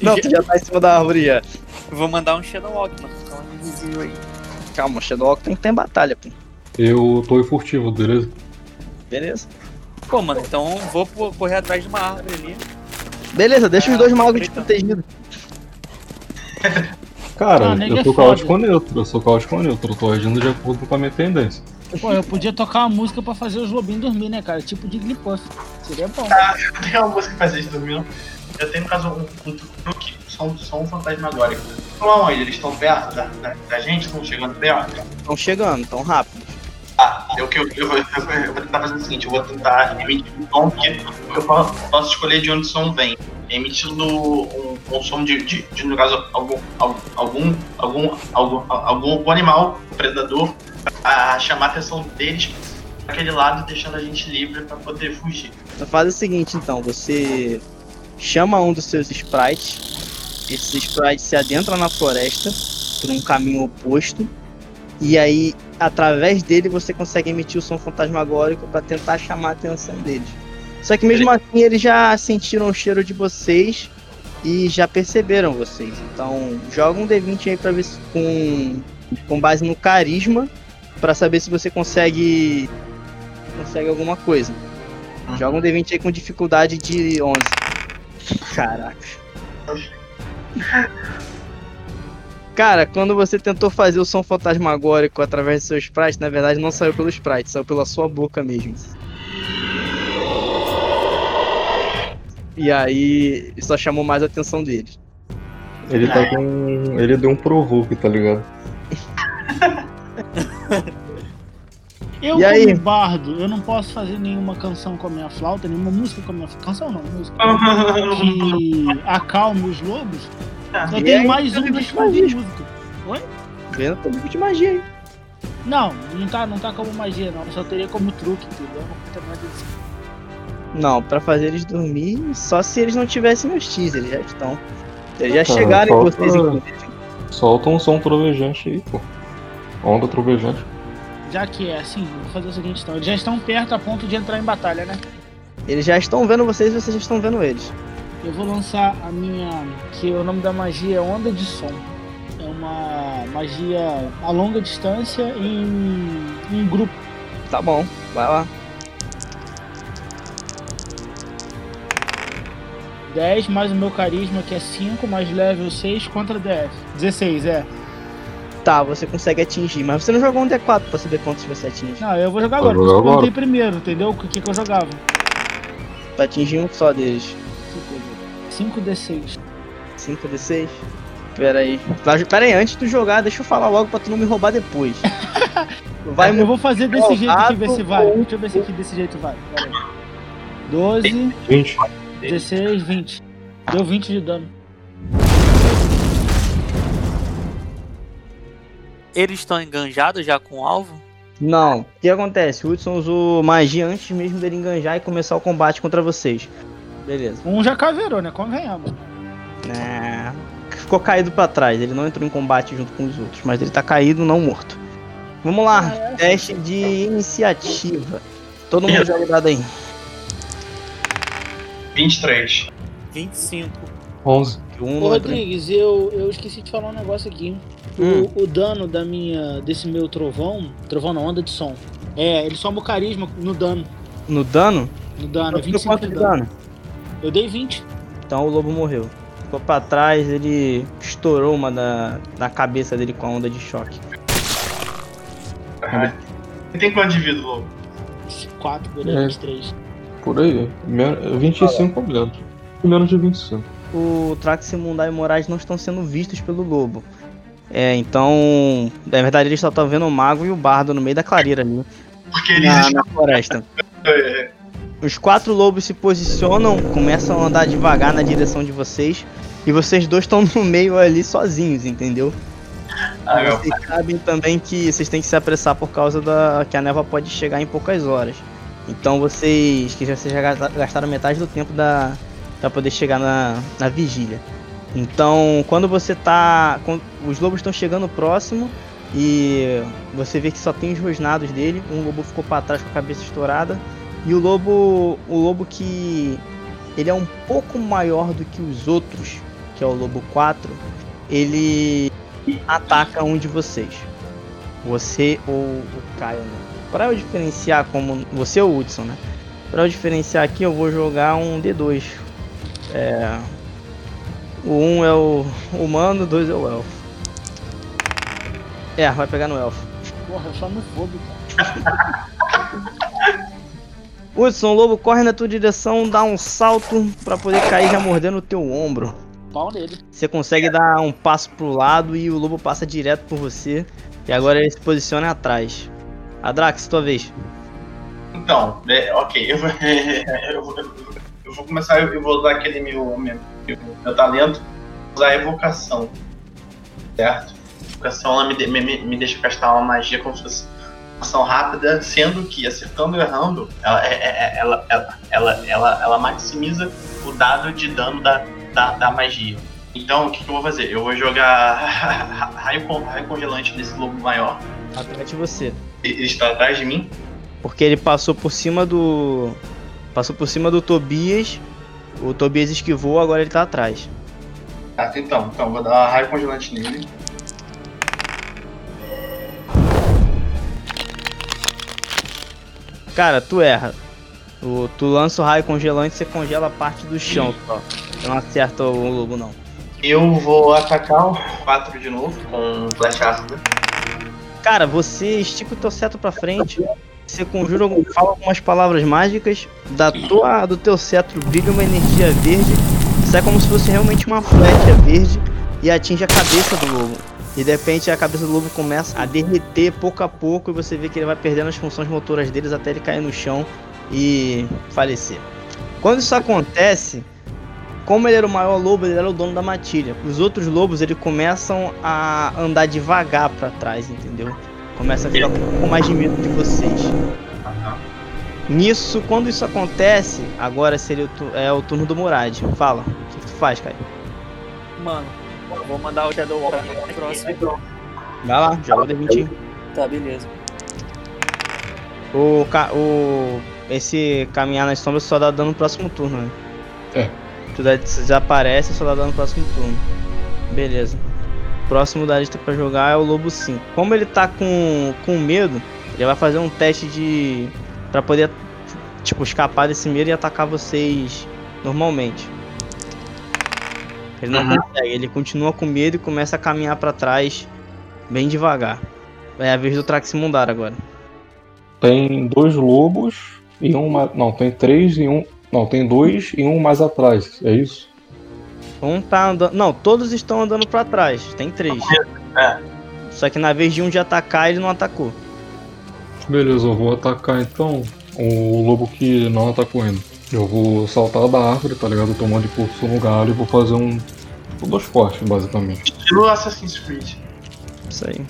Não, tu já tá em cima da árvore já. Vou mandar um Shadow Walk, mano. Calma desvio aí. Calma, Shadowhawk tem que ter batalha, pô. Eu tô em furtivo, beleza? Beleza. Pô, mano, então vou correr atrás de uma árvore ali. Beleza, deixa os Ah, dois magos então. desprotegidos. Cara, Ah, eu é sou caótico neutro, eu sou caótico neutro, eu tô agindo de acordo com a minha tendência. Pô, eu podia tocar uma música pra fazer os lobinhos dormir, né, cara? Tipo de Glipuff. Seria bom. Eu tenho uma música que faz eles dormindo. Eu tenho, no caso, um, um truque, só um, só um fantasmagórico. Aonde? Eles estão perto da, da, da gente? Estão chegando perto? Estão chegando, tão rápido. Ah, eu, eu, eu, vou- eu, vou- eu vou tentar fazer o seguinte, eu vou tentar emitir um som que eu posso, posso escolher de onde o som vem. Emitindo um, um som de, de, de, no caso, algum, algum, algum, algum, algum, algum animal, predador, a chamar a atenção deles para aquele lado, deixando a gente livre para poder fugir. Então faz o seguinte então, você chama um dos seus sprites, esse sprite se adentra na floresta por um caminho oposto, e aí através dele você consegue emitir o som fantasmagórico para tentar chamar a atenção deles. Só que mesmo assim eles já sentiram o cheiro de vocês e já perceberam vocês. Então joga um D20 aí para ver se com, com base no carisma para saber se você consegue consegue alguma coisa. Joga um D20 aí com dificuldade de 11. Caraca. Cara, quando você tentou fazer o som fantasmagórico através do seu sprite, na verdade não saiu pelo sprite, saiu pela sua boca mesmo. E aí só chamou mais a atenção deles. Ele tá com. Ele deu um provoke, tá ligado? Eu, E aí? como bardo, eu não posso fazer nenhuma canção com a minha flauta, nenhuma música com a minha flauta. Canção não, música. Que acalme os lobos. Eu E tenho aí, mais um eu de isso. música. Vendo o livro de magia aí. Não, não tá, não tá como magia, não. Só teria como truque, entendeu? Não disso. Não, pra fazer eles dormir, só se eles não tivessem hostis, eles já estão. Eles já Tá, chegaram em vocês, inclusive. Solta um som trovejante aí, pô. Onda trovejante. Já que é assim, vou fazer o seguinte então. Eles já estão perto a ponto de entrar em batalha, né? Eles já estão vendo vocês e vocês já estão vendo eles. Eu vou lançar a minha. Que o nome da magia é Onda de Som. É uma magia a longa distância em, em grupo. Tá bom, vai lá. 10 mais o meu carisma, que é 5, mais level 6 contra DF. 16, é. Tá, você consegue atingir, mas você não jogou um D4 pra saber quantos você atinge. Não, eu vou jogar agora. Por isso jogar que eu perguntei agora. primeiro, entendeu? O que, que eu jogava. Pra atingir um só deles. 5d6. 5d6. Pera aí. Pera aí, antes de tu jogar, deixa eu falar logo pra tu não me roubar depois. Vai eu vou fazer desse jeito aqui, ver se vai. Deixa eu ver se aqui desse jeito vai. Pera aí. 12, 20. 16, 20. Deu 20 de dano. Eles estão enganjados já com o alvo? Não, o que acontece? O Hudson usou magia antes mesmo dele enganjar e começar o combate contra vocês. Beleza. Um já caveirou, né? Convenhamos. É, Ficou caído pra trás, ele não entrou em combate junto com os outros, mas ele tá caído, não morto. Vamos lá, teste de iniciativa. Todo mundo joga o dado aí. 23. 25. 11. Um Ô em- Rodrigues, eu, eu esqueci de falar um negócio aqui. O, Hum. o dano da minha. desse meu trovão. Trovão não, onda de som. É, ele soma o carisma no dano. No dano? No dano, é Deu 25 quanto de dano. dano? Eu dei 20. Então o lobo morreu. Ficou pra trás, ele estourou uma da, da cabeça dele com a onda de choque. Você tem quanto de vida, Lobo? 4 por É. 23. Por aí. Men- 25 menos. Menos de 25. O Traximundai e o Moraes não estão sendo vistos pelo lobo. É, então. Na verdade, eles só estão vendo o mago e o bardo no meio da clareira ali. Porque eles Na, estão. na floresta. é, Os quatro lobos se posicionam, começam a andar devagar na direção de vocês. E vocês dois estão no meio ali sozinhos, entendeu? Ah, vocês sabem também que vocês têm que se apressar por causa da que a névoa pode chegar em poucas horas. Então vocês que já- vocês já gasta- gastaram metade do tempo da para poder chegar na, na vigília. Então, quando você tá, quando os lobos estão chegando próximo e você vê que só tem os rosnados dele, um lobo ficou para trás com a cabeça estourada e o lobo, o lobo que ele é um pouco maior do que os outros, que é o lobo 4, ele ataca um de vocês. Você ou o Caio, né? Para eu diferenciar como. Você ou o Hudson, né? Para eu diferenciar aqui, eu vou jogar um D2. É. O 1 um é o humano, o 2 é o elfo. É, vai pegar no elfo. Porra, eu fodo, cara. Hudson, o lobo corre na tua direção, dá um salto para poder cair já mordendo o teu ombro. Pau nele. Você consegue dar um passo pro lado e o lobo passa direto por você. E agora ele se posiciona atrás. Adrax, tua vez. Então, é, ok, eu vou, eu vou começar, eu vou usar aquele meu, meu, meu talento, usar a evocação, certo? A evocação ela me, de- me, me- deixa castar uma magia como se fosse uma ação rápida, sendo que acertando ou errando, ela, é- é- é- ela, ela, ela, ela, ela maximiza o dado de dano da, da, da magia. Então, o que, que eu vou fazer? Eu vou jogar raio, raio congelante nesse lobo maior. Atrás de você. Ele está atrás de mim. Porque ele passou por cima do. Passou por cima do Tobias. O Tobias esquivou, agora ele tá atrás. Ah, então, então, vou dar raio congelante nele. Cara, tu erra. O, tu lança o raio congelante, você congela a parte do chão só. Não acerta o lobo, não. Eu vou atacar o 4 de novo com flash ácida. Cara, você estica o teu cetro pra frente. Você conjura, fala algumas palavras mágicas. Da tua, do teu cetro brilha uma energia verde. Sai como se fosse realmente uma flecha verde. E atinge a cabeça do lobo. E de repente a cabeça do lobo começa a derreter pouco a pouco. E você vê que ele vai perdendo as funções motoras deles até ele cair no chão e falecer. Quando isso acontece, como ele era o maior lobo, ele era o dono da matilha. Os outros lobos, eles começam a andar devagar pra trás, entendeu? Começa a ficar com um pouco mais de medo de vocês. Nisso, quando isso acontece, agora seria o, tu- é o turno do Murad. Fala, o que, que tu faz, Caio? Mano, vou mandar o Shadow Walk no próximo. Vai lá, joga o D20. Tá, beleza. O, o, esse caminhar nas sombras só dá dano no próximo turno, né? É. Tu desaparece e só dá dano no próximo turno. Beleza. Próximo da lista pra jogar é o Lobo 5. Como ele tá com, com medo, ele vai fazer um teste de. pra poder, tipo, escapar desse medo e atacar vocês normalmente. Ele não Uhum. consegue, ele continua com medo e começa a caminhar pra trás bem devagar. É a vez do Traximundar agora. Tem dois lobos e um mais. Não, tem três e um. Não, tem dois e um mais atrás. É isso? Um tá andando. Não, todos estão andando pra trás. Tem três. É. Só que na vez de um de atacar, ele não atacou. Beleza, eu vou atacar então o lobo que não atacou ainda. Eu vou saltar da árvore, tá ligado? Tomando impulso no galho e vou fazer um. Dois cortes, basicamente. Estilo Assassin's Creed. Isso aí.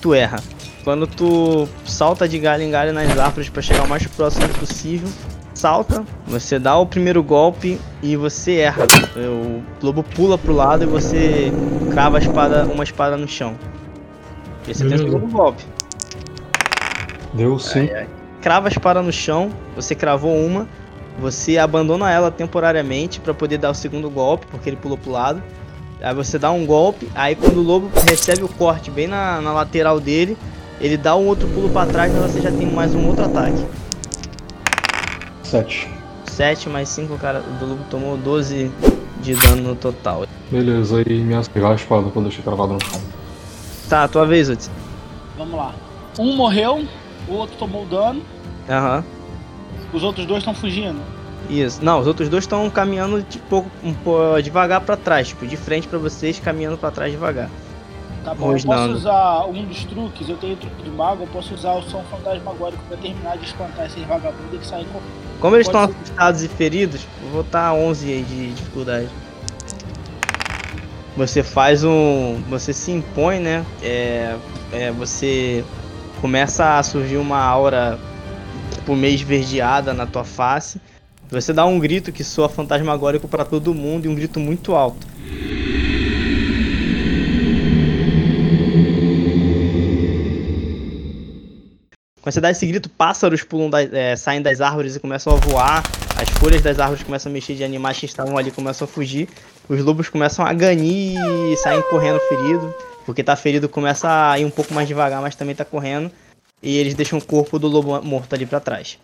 Tu erra. Quando tu salta de galho em galho nas árvores pra chegar o mais próximo possível, salta, você dá o primeiro golpe e você erra. O lobo pula pro lado e você crava espada, uma espada no chão. Esse é o teu Beleza. segundo golpe. Deu sim. crava a espada no chão, você cravou uma, você abandona ela temporariamente pra poder dar o segundo golpe, porque ele pulou pro lado. Aí você dá um golpe, aí quando o lobo recebe o corte bem na, na lateral dele, ele dá um outro pulo pra trás, mas você já tem mais um outro ataque. Sete. 7 mais 5, o cara do lobo tomou 12 de dano no total. Beleza, e minha pegar a espada que eu deixei cravada no chão. Tá, tua vez, Utz. Vamos lá. Um morreu, o outro tomou dano, Aham. os outros dois estão fugindo. Isso. Não, os outros dois estão caminhando de pouco, um pouco devagar pra trás, tipo, de frente pra vocês, caminhando pra trás devagar. Tá bom, eu posso usar um dos truques, eu tenho truque de mago, eu posso usar o som fantasmagórico pra terminar de espantar esses vagabundos que saem correndo. Como eles Pode estão assustados e feridos, vou botar 11 aí de dificuldade. Você faz um. Você se impõe, né? É, é, você começa a surgir uma aura tipo, meio esverdeada na tua face. Você dá um grito que soa fantasmagórico pra todo mundo e um grito muito alto. Quando você dá esse grito, pássaros pulam da- é, saem das árvores e começam a voar. As folhas das árvores começam a mexer de animais que estavam ali começam a fugir. Os lobos começam a ganir e saem correndo ferido. Porque tá ferido começa a ir um pouco mais devagar, mas também tá correndo. E eles deixam o corpo do lobo morto ali pra trás.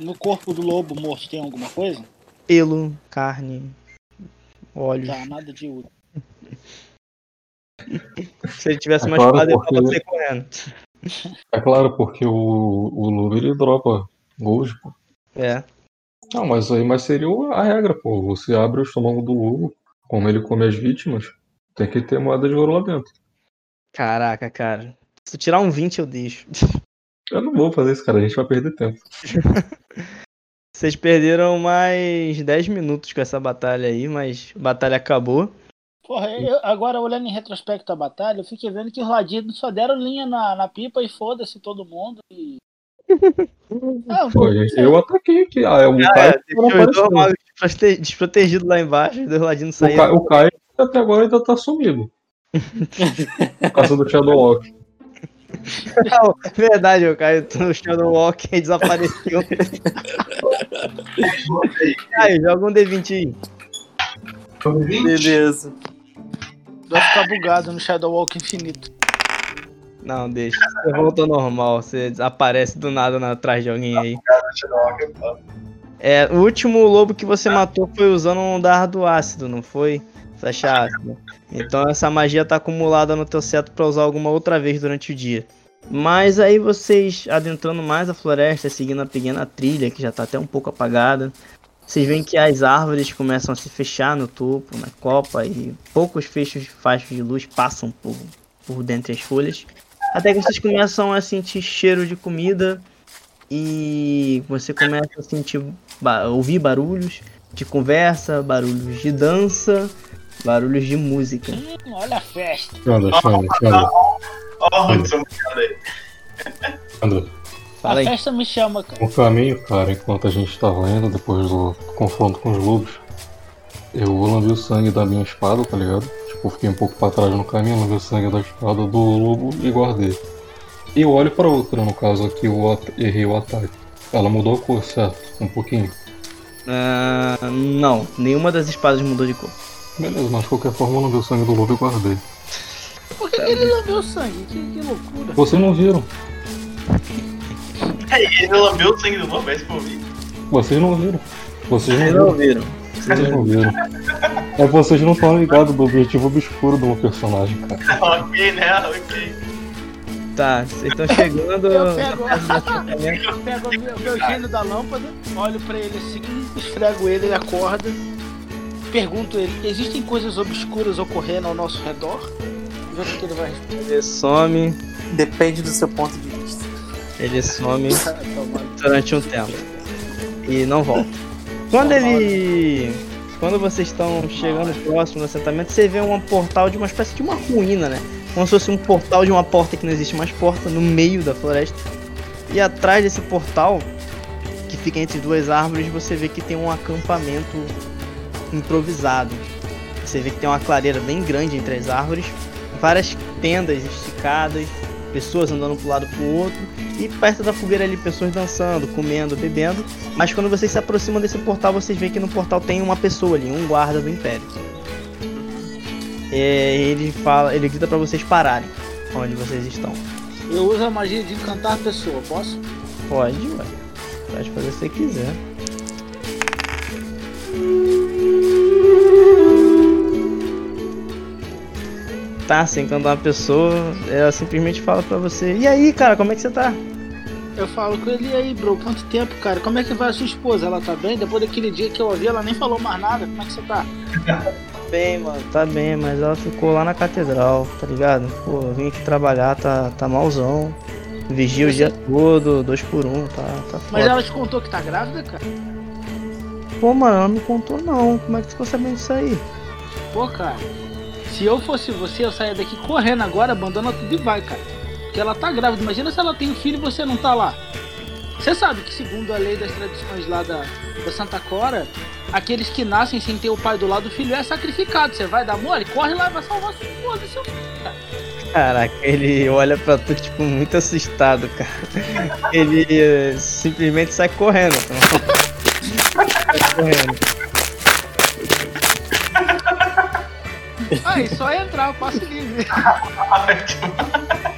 No corpo do lobo morto tem alguma coisa? Pelo, carne, olhos. Tá, nada de útil. Se ele tivesse uma espada, ele tava correndo. É claro, porque o, o lobo ele dropa gold, pô. É. Não, mas aí mas seria a regra, pô. Você abre o estômago do lobo, como ele come as vítimas, tem que ter moeda de ouro lá dentro. Caraca, cara. Se tu tirar um 20, eu deixo. Eu não vou fazer isso, cara. A gente vai perder tempo. Vocês perderam mais 10 minutos com essa batalha aí, mas a batalha acabou. Porra, eu- agora olhando em retrospecto a batalha, eu fiquei vendo que os ladinos só deram linha na, na pipa e foda-se todo mundo. E... Pô, gente, eu ataquei aqui. Ah, é o Ah, Caio é, que não deixou os dois apareceu. magos desprote- desprotegidos lá embaixo, dois ladinos O. Caio, o Caio até agora ainda tá sumido. Por causa do Shadow Walk. Não, verdade, eu caio no Shadow Walk e desapareceu. Caio, joga um D20 aí. Beleza. Vai ficar bugado no Shadow Walk infinito. Não, deixa. Você volta normal, você desaparece do nada na- atrás de alguém aí. É, o último lobo que você matou foi usando um dardo ácido, não foi? Flecha ácida. Então essa magia tá acumulada no teu cetro pra usar alguma outra vez durante o dia. Mas aí vocês adentrando mais a floresta, seguindo a pequena trilha, que já tá até um pouco apagada, vocês veem que as árvores começam a se fechar no topo, na copa, e poucos fechos de fachos de luz passam por, por dentre as folhas. Até que vocês começam a sentir cheiro de comida e você começa a sentir ba- ouvir barulhos de conversa, barulhos de dança, barulhos de música. Hum, olha a festa. Xanda, Xanda, Xanda, Ó, o Hudson aí. Fala a aí. festa me chama, cara. No caminho, cara, enquanto a gente estava indo, depois do confronto com os lobos, eu lambi o sangue da minha espada, tá ligado? Tipo, fiquei um pouco pra trás no caminho, lambi o sangue da espada do lobo e guardei. E eu olho pra outra, no caso aqui, eu errei o ataque. Ela mudou a cor, certo? Um pouquinho. Ah, não, nenhuma das espadas mudou de cor. Beleza, mas de qualquer forma eu lambi o sangue do lobo e guardei. Por que, que ele lambeu sangue? Que, que loucura. Vocês não viram? Ele lambeu o sangue do lobo, é isso que eu. Vocês não viram. Vocês não viram. não viram. Vocês não viram. É vocês não estão ligados do objetivo obscuro do meu personagem, cara. ok, né? Ok. Tá, vocês estão chegando. Eu pego, eu pego o meu, meu gênio da lâmpada, olho pra ele assim, esfrego ele, ele acorda. Pergunto ele, existem coisas obscuras ocorrendo ao nosso redor? Vê o que que ele vai responder. Ele some, Depende do seu ponto de vista. Ele some durante um tempo. E não volta. Quando ele. Quando vocês estão chegando próximo do assentamento, você vê um portal de uma espécie de uma ruína, né? Como se fosse um portal de uma porta que não existe mais porta, no meio da floresta. E atrás desse portal, que fica entre duas árvores, você vê que tem um acampamento improvisado. Você vê que tem uma clareira bem grande entre as árvores, várias tendas esticadas, pessoas andando pro lado pro outro, e perto da fogueira ali pessoas dançando, comendo, bebendo. Mas quando vocês se aproximam desse portal, vocês veem que no portal tem uma pessoa ali, um guarda do Império. É, ele fala, ele grita pra vocês pararem onde vocês estão. Eu uso a magia de encantar a pessoa, posso? Pode, ué. Pode fazer o que você quiser. Tá, você encantar uma pessoa, ela simplesmente fala pra você, e aí, cara, como é que você tá? Eu falo com ele, e aí, bro, quanto tempo, cara? Como é que vai a sua esposa? Ela tá bem? Depois daquele dia que eu a vi, ela nem falou mais nada. Como é que você tá? bem, mano. Tá bem, mas ela ficou lá na catedral, tá ligado? Pô, eu vim aqui trabalhar, tá, tá malzão. Vigia o dia todo, dois por um, tá, tá foda. Mas ela te contou que tá grávida, cara? Pô, mano, ela não me contou não. Como é que você ficou sabendo disso aí? Pô, cara, se eu fosse você, eu saia daqui correndo agora, abandona tudo e vai, cara. Porque ela tá grávida. Imagina se ela tem um filho e você não tá lá. Você sabe que, segundo a lei das tradições lá da, da Santa Cora, aqueles que nascem sem ter o pai do lado, o filho é sacrificado. Você vai dar mole? Corre lá e vai salvar sua esposa e seu filho, cara. Caraca, ele olha pra tu, tipo, muito assustado, cara. Ele eh, simplesmente sai correndo. Sai correndo. Aí, só entrar, eu passo livre.